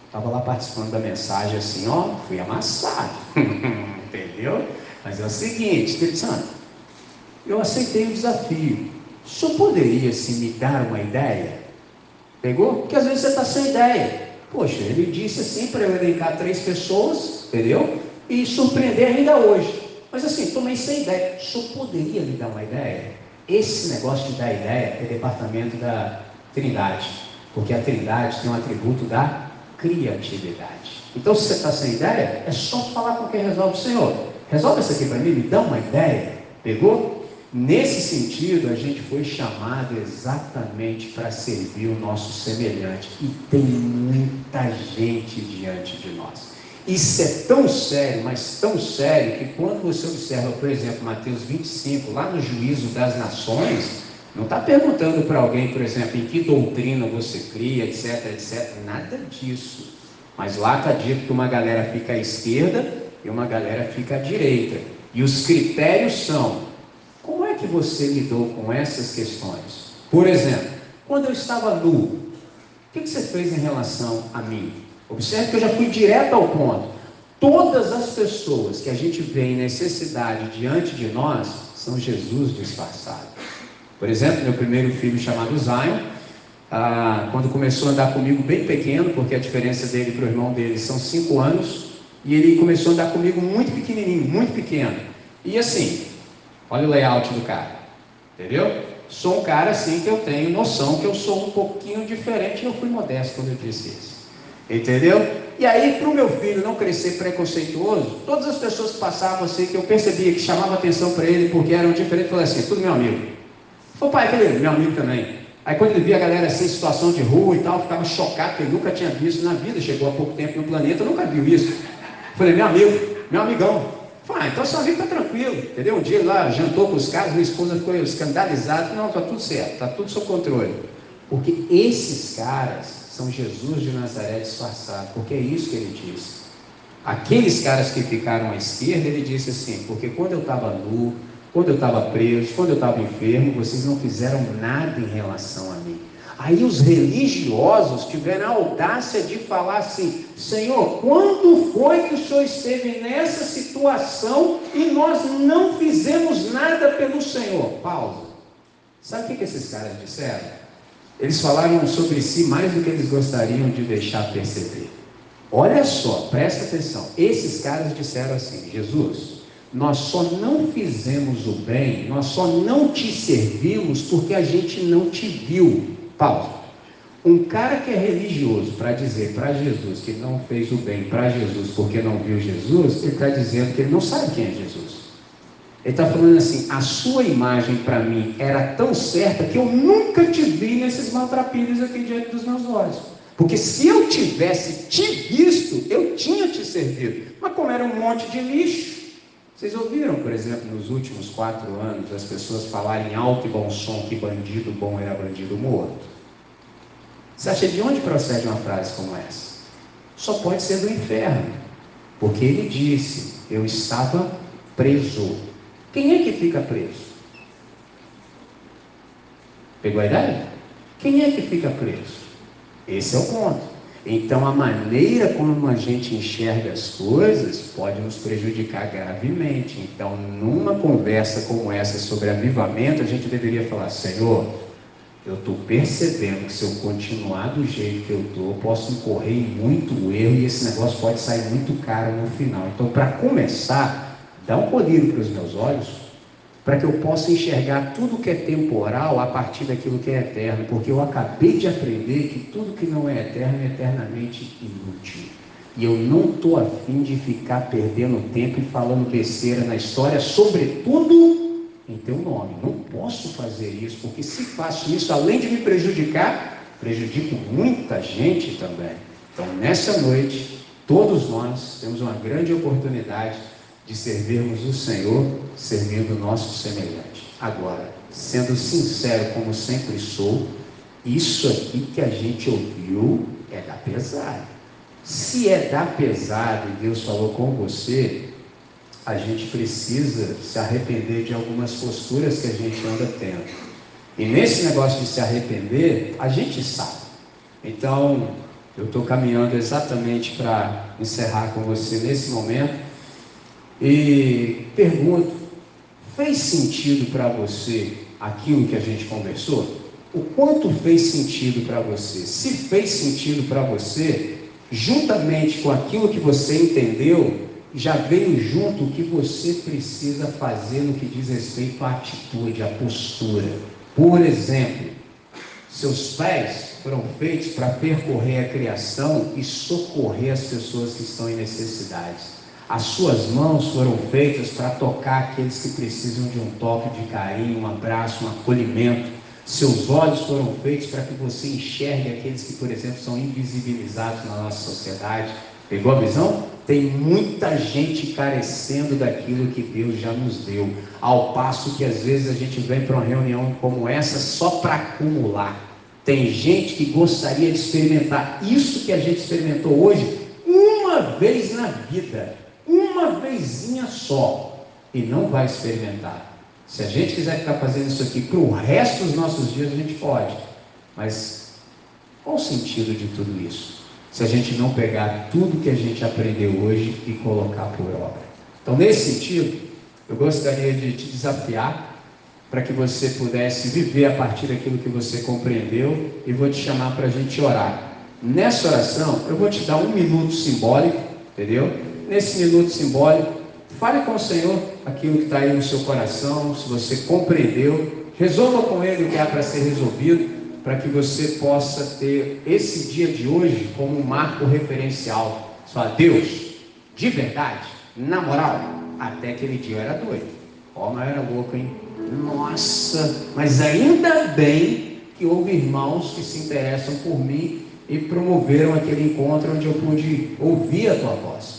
Estava lá participando da mensagem assim, ó, fui amassado. Entendeu? Mas é o seguinte, Espírito Santo, eu aceitei o desafio. O senhor poderia se me dar uma ideia? Pegou? Porque às vezes você está sem ideia. Poxa, ele disse assim para eu elencar três pessoas, entendeu? E surpreender ainda hoje. Mas assim, tomei sem ideia. Senhor poderia me dar uma ideia? Esse negócio de dar ideia é departamento da Trindade. Porque a Trindade tem um atributo da criatividade. Então, se você está sem ideia, é só falar com quem resolve. Senhor, resolve isso aqui para mim, me dá uma ideia. Pegou? Nesse sentido, a gente foi chamado exatamente para servir o nosso semelhante. E tem muita gente diante de nós. Isso é tão sério, mas tão sério, que quando você observa, por exemplo, Mateus 25, lá no juízo das nações, não está perguntando para alguém, por exemplo, em que doutrina você cria, etc, etc, nada disso. Mas lá está dito que uma galera fica à esquerda e uma galera fica à direita. E os critérios são: que você lidou com essas questões? Por exemplo, quando eu estava nu, o que você fez em relação a mim? Observe que eu já fui direto ao ponto. Todas as pessoas que a gente vê em necessidade diante de nós são Jesus disfarçado. Por exemplo, meu primeiro filho chamado Zion, ah, quando começou a andar comigo bem pequeno, porque a diferença dele para o irmão dele são cinco anos, e ele começou a andar comigo muito pequenininho, muito pequeno. E assim, olha o layout do carro, entendeu? sou um cara assim que eu tenho noção que eu sou um pouquinho diferente eu fui modesto quando eu disse isso. Entendeu? E aí, para o meu filho não crescer preconceituoso, todas as pessoas que passavam assim, que eu percebia que chamava atenção para ele porque eram diferentes, eu falei assim, tudo meu amigo. Falei, pai, aquele meu amigo também. Aí quando ele via a galera assim, situação de rua e tal, ficava chocado, porque ele nunca tinha visto na vida, chegou há pouco tempo no planeta, nunca viu isso. Falei, meu amigo, meu amigão. Ah, então seu amigo está tranquilo, entendeu? Um dia lá jantou com os caras, minha esposa ficou escandalizada, não, está tudo certo, está tudo sob controle. Porque esses caras são Jesus de Nazaré disfarçado, porque é isso que ele disse. Aqueles caras que ficaram à esquerda, ele disse assim: porque quando eu estava nu, quando eu estava preso, quando eu estava enfermo, vocês não fizeram nada em relação a mim. Aí os religiosos tiveram a audácia de falar assim: Senhor, quando foi que o Senhor esteve nessa situação e nós não fizemos nada pelo Senhor? Pausa. Sabe o que, esses caras disseram? Eles falaram sobre si mais do que eles gostariam de deixar perceber. Olha só, presta atenção. Esses caras disseram assim: Jesus, nós só não fizemos o bem, nós só não te servimos porque a gente não te viu. Pausa. Um cara que é religioso para dizer para Jesus que não fez o bem para Jesus porque não viu Jesus, ele está dizendo que ele não sabe quem é Jesus. Ele está falando assim: a sua imagem para mim era tão certa que eu nunca te vi nesses maltrapilhos aqui diante dos meus olhos. Porque se eu tivesse te visto, eu tinha te servido. Mas como era um monte de lixo, vocês ouviram, por exemplo, nos últimos quatro anos, as pessoas falarem alto e bom som que bandido bom era bandido morto? Você acha de onde procede uma frase como essa? Só pode ser do inferno. Porque ele disse: Eu estava preso quem é que fica preso? Pegou a ideia? Quem é que fica preso? Esse é o ponto. Então, a maneira como a gente enxerga as coisas pode nos prejudicar gravemente. Então, numa conversa como essa sobre avivamento, a gente deveria falar: Senhor, eu estou percebendo que se eu continuar do jeito que eu estou, posso incorrer em muito erro e esse negócio pode sair muito caro no final. Então, para começar, Dá um colírio para os meus olhos, para que eu possa enxergar tudo que é temporal a partir daquilo que é eterno, porque eu acabei de aprender que tudo que não é eterno é eternamente inútil. E eu não estou afim de ficar perdendo tempo e falando besteira na história, sobretudo em teu nome. Não posso fazer isso, porque se faço isso, além de me prejudicar, prejudico muita gente também. Então, nessa noite, todos nós temos uma grande oportunidade de servirmos o Senhor servindo o nosso semelhante. Agora, sendo sincero como sempre sou, isso aqui que a gente ouviu é da pesada. Se é da pesada e Deus falou com você, a gente precisa se arrepender de algumas posturas que a gente anda tendo. E nesse negócio de se arrepender, a gente sabe. Então, eu estou caminhando exatamente para encerrar com você nesse momento. E pergunto: fez sentido para você aquilo que a gente conversou? O quanto fez sentido para você? Se fez sentido para você, juntamente com aquilo que você entendeu, já veio junto o que você precisa fazer no que diz respeito à atitude, à postura. Por exemplo, seus pés foram feitos para percorrer a criação e socorrer as pessoas que estão em necessidades. As suas mãos foram feitas para tocar aqueles que precisam de um toque de carinho, um abraço, um acolhimento. Seus olhos foram feitos para que você enxergue aqueles que, por exemplo, são invisibilizados na nossa sociedade. Pegou a visão? Tem muita gente carecendo daquilo que Deus já nos deu. Ao passo que às vezes a gente vem para uma reunião como essa só para acumular. Tem gente que gostaria de experimentar isso que a gente experimentou hoje uma vez na vida uma vezinha só e não vai experimentar. Se a gente quiser ficar fazendo isso aqui para o resto dos nossos dias, a gente pode. Mas qual o sentido de tudo isso? Se a gente não pegar tudo que a gente aprendeu hoje e colocar por obra. Então, nesse sentido, eu gostaria de te desafiar para que você pudesse viver a partir daquilo que você compreendeu e vou te chamar para a gente orar. Nessa oração, eu vou te dar um minuto simbólico, entendeu? Nesse minuto simbólico, fale com o Senhor aquilo que está aí no seu coração, se você compreendeu, Resolva com Ele o que há para ser resolvido, para que você possa ter esse dia de hoje como um marco referencial. Só Deus, de verdade, na moral, até aquele dia eu era doido. Ó, mas era louco, hein? Nossa, mas ainda bem que houve irmãos que se interessam por mim e promoveram aquele encontro onde eu pude ouvir a tua voz.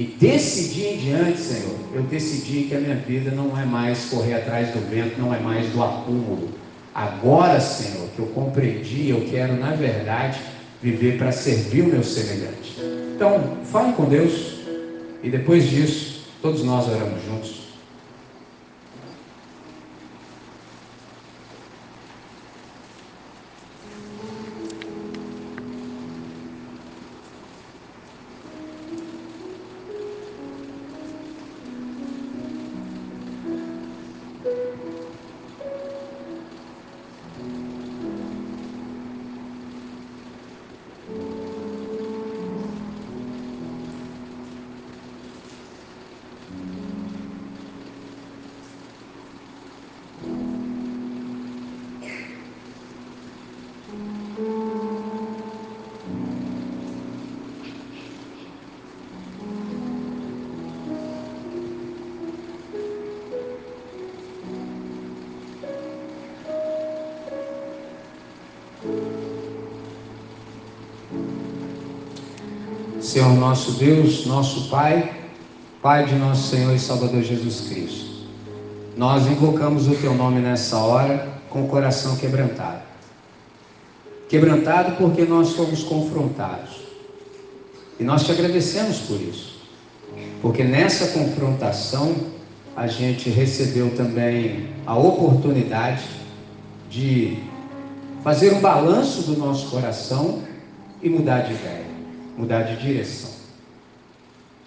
E desse dia em diante, Senhor, eu decidi que a minha vida não é mais correr atrás do vento, não é mais do acúmulo. Agora, Senhor, que eu compreendi, eu quero, na verdade, viver para servir o meu semelhante. Então, fale com Deus e depois disso, todos nós oramos juntos. Senhor nosso Deus, nosso Pai, Pai de nosso Senhor e Salvador Jesus Cristo. Nós invocamos o Teu nome nessa hora com o coração quebrantado. Quebrantado porque nós fomos confrontados. E nós te agradecemos por isso. Porque nessa confrontação a gente recebeu também a oportunidade de fazer um balanço do nosso coração e mudar de ideia mudar de direção.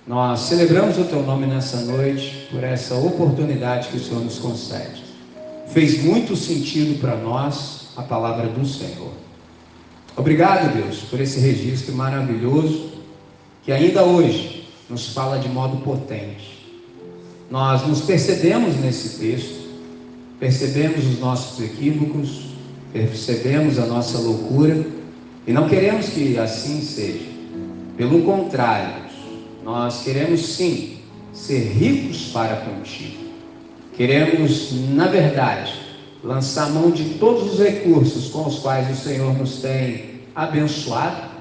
Nós celebramos o Teu nome nessa noite por essa oportunidade que o Senhor nos concede. Fez muito sentido para nós a palavra do Senhor. Obrigado, Deus, por esse registro maravilhoso que ainda hoje nos fala de modo potente. Nós nos percebemos nesse texto, percebemos os nossos equívocos, percebemos a nossa loucura e não queremos que assim seja. Pelo contrário, nós queremos sim ser ricos para contigo. Queremos, na verdade, lançar mão de todos os recursos com os quais o Senhor nos tem abençoado,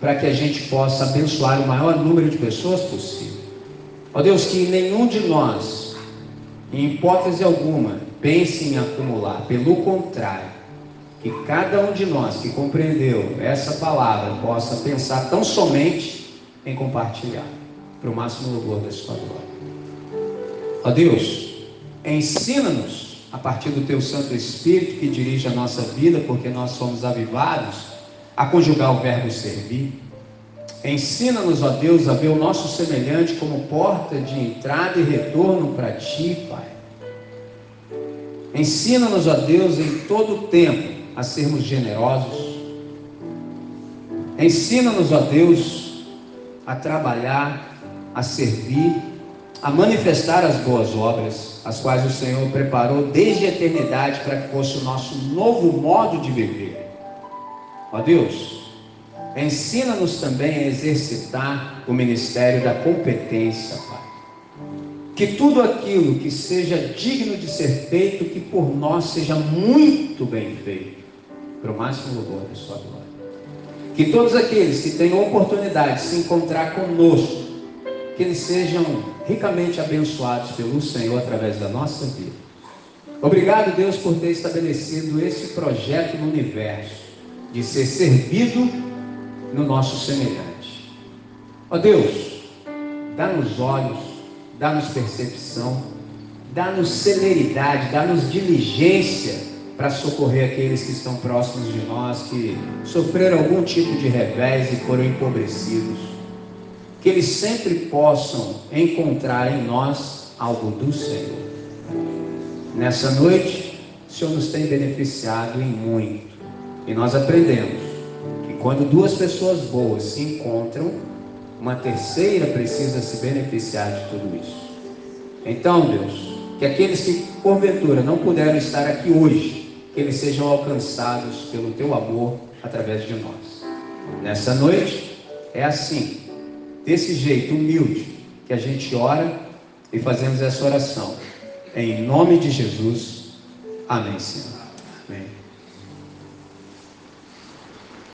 para que a gente possa abençoar o maior número de pessoas possível. Ó Deus, que nenhum de nós, em hipótese alguma, pense em acumular, pelo contrário, que cada um de nós que compreendeu essa palavra possa pensar tão somente em compartilhar, para o máximo louvor da sua glória. Ó Deus, ensina-nos a partir do teu Santo Espírito que dirige a nossa vida, porque nós somos avivados a conjugar o verbo servir. Ensina-nos, ó Deus, a ver o nosso semelhante como porta de entrada e retorno para ti, Pai. Ensina-nos, ó Deus, em todo o tempo a sermos generosos. Ensina-nos, ó Deus, a trabalhar, a servir, a manifestar as boas obras, as quais o Senhor preparou desde a eternidade para que fosse o nosso novo modo de viver. Ó Deus, ensina-nos também a exercitar o ministério da competência, Pai. Que tudo aquilo que seja digno de ser feito, que por nós seja muito bem feito para o máximo louvor da sua glória. Que todos aqueles que tenham oportunidade de se encontrar conosco, que eles sejam ricamente abençoados pelo Senhor através da nossa vida. Obrigado, Deus, por ter estabelecido esse projeto no universo, de ser servido no nosso semelhante. Ó oh, Deus, dá-nos olhos, dá-nos percepção, dá-nos celeridade, dá-nos diligência para socorrer aqueles que estão próximos de nós, que sofreram algum tipo de revés e foram empobrecidos. Que eles sempre possam encontrar em nós algo do Senhor. Nessa noite, o Senhor nos tem beneficiado em muito. E nós aprendemos que quando duas pessoas boas se encontram, uma terceira precisa se beneficiar de tudo isso. Então, Deus, que aqueles que porventura não puderam estar aqui hoje, eles sejam alcançados pelo teu amor através de nós. Nessa noite é assim, desse jeito humilde, que a gente ora e fazemos essa oração. Em nome de Jesus. Amém, Senhor.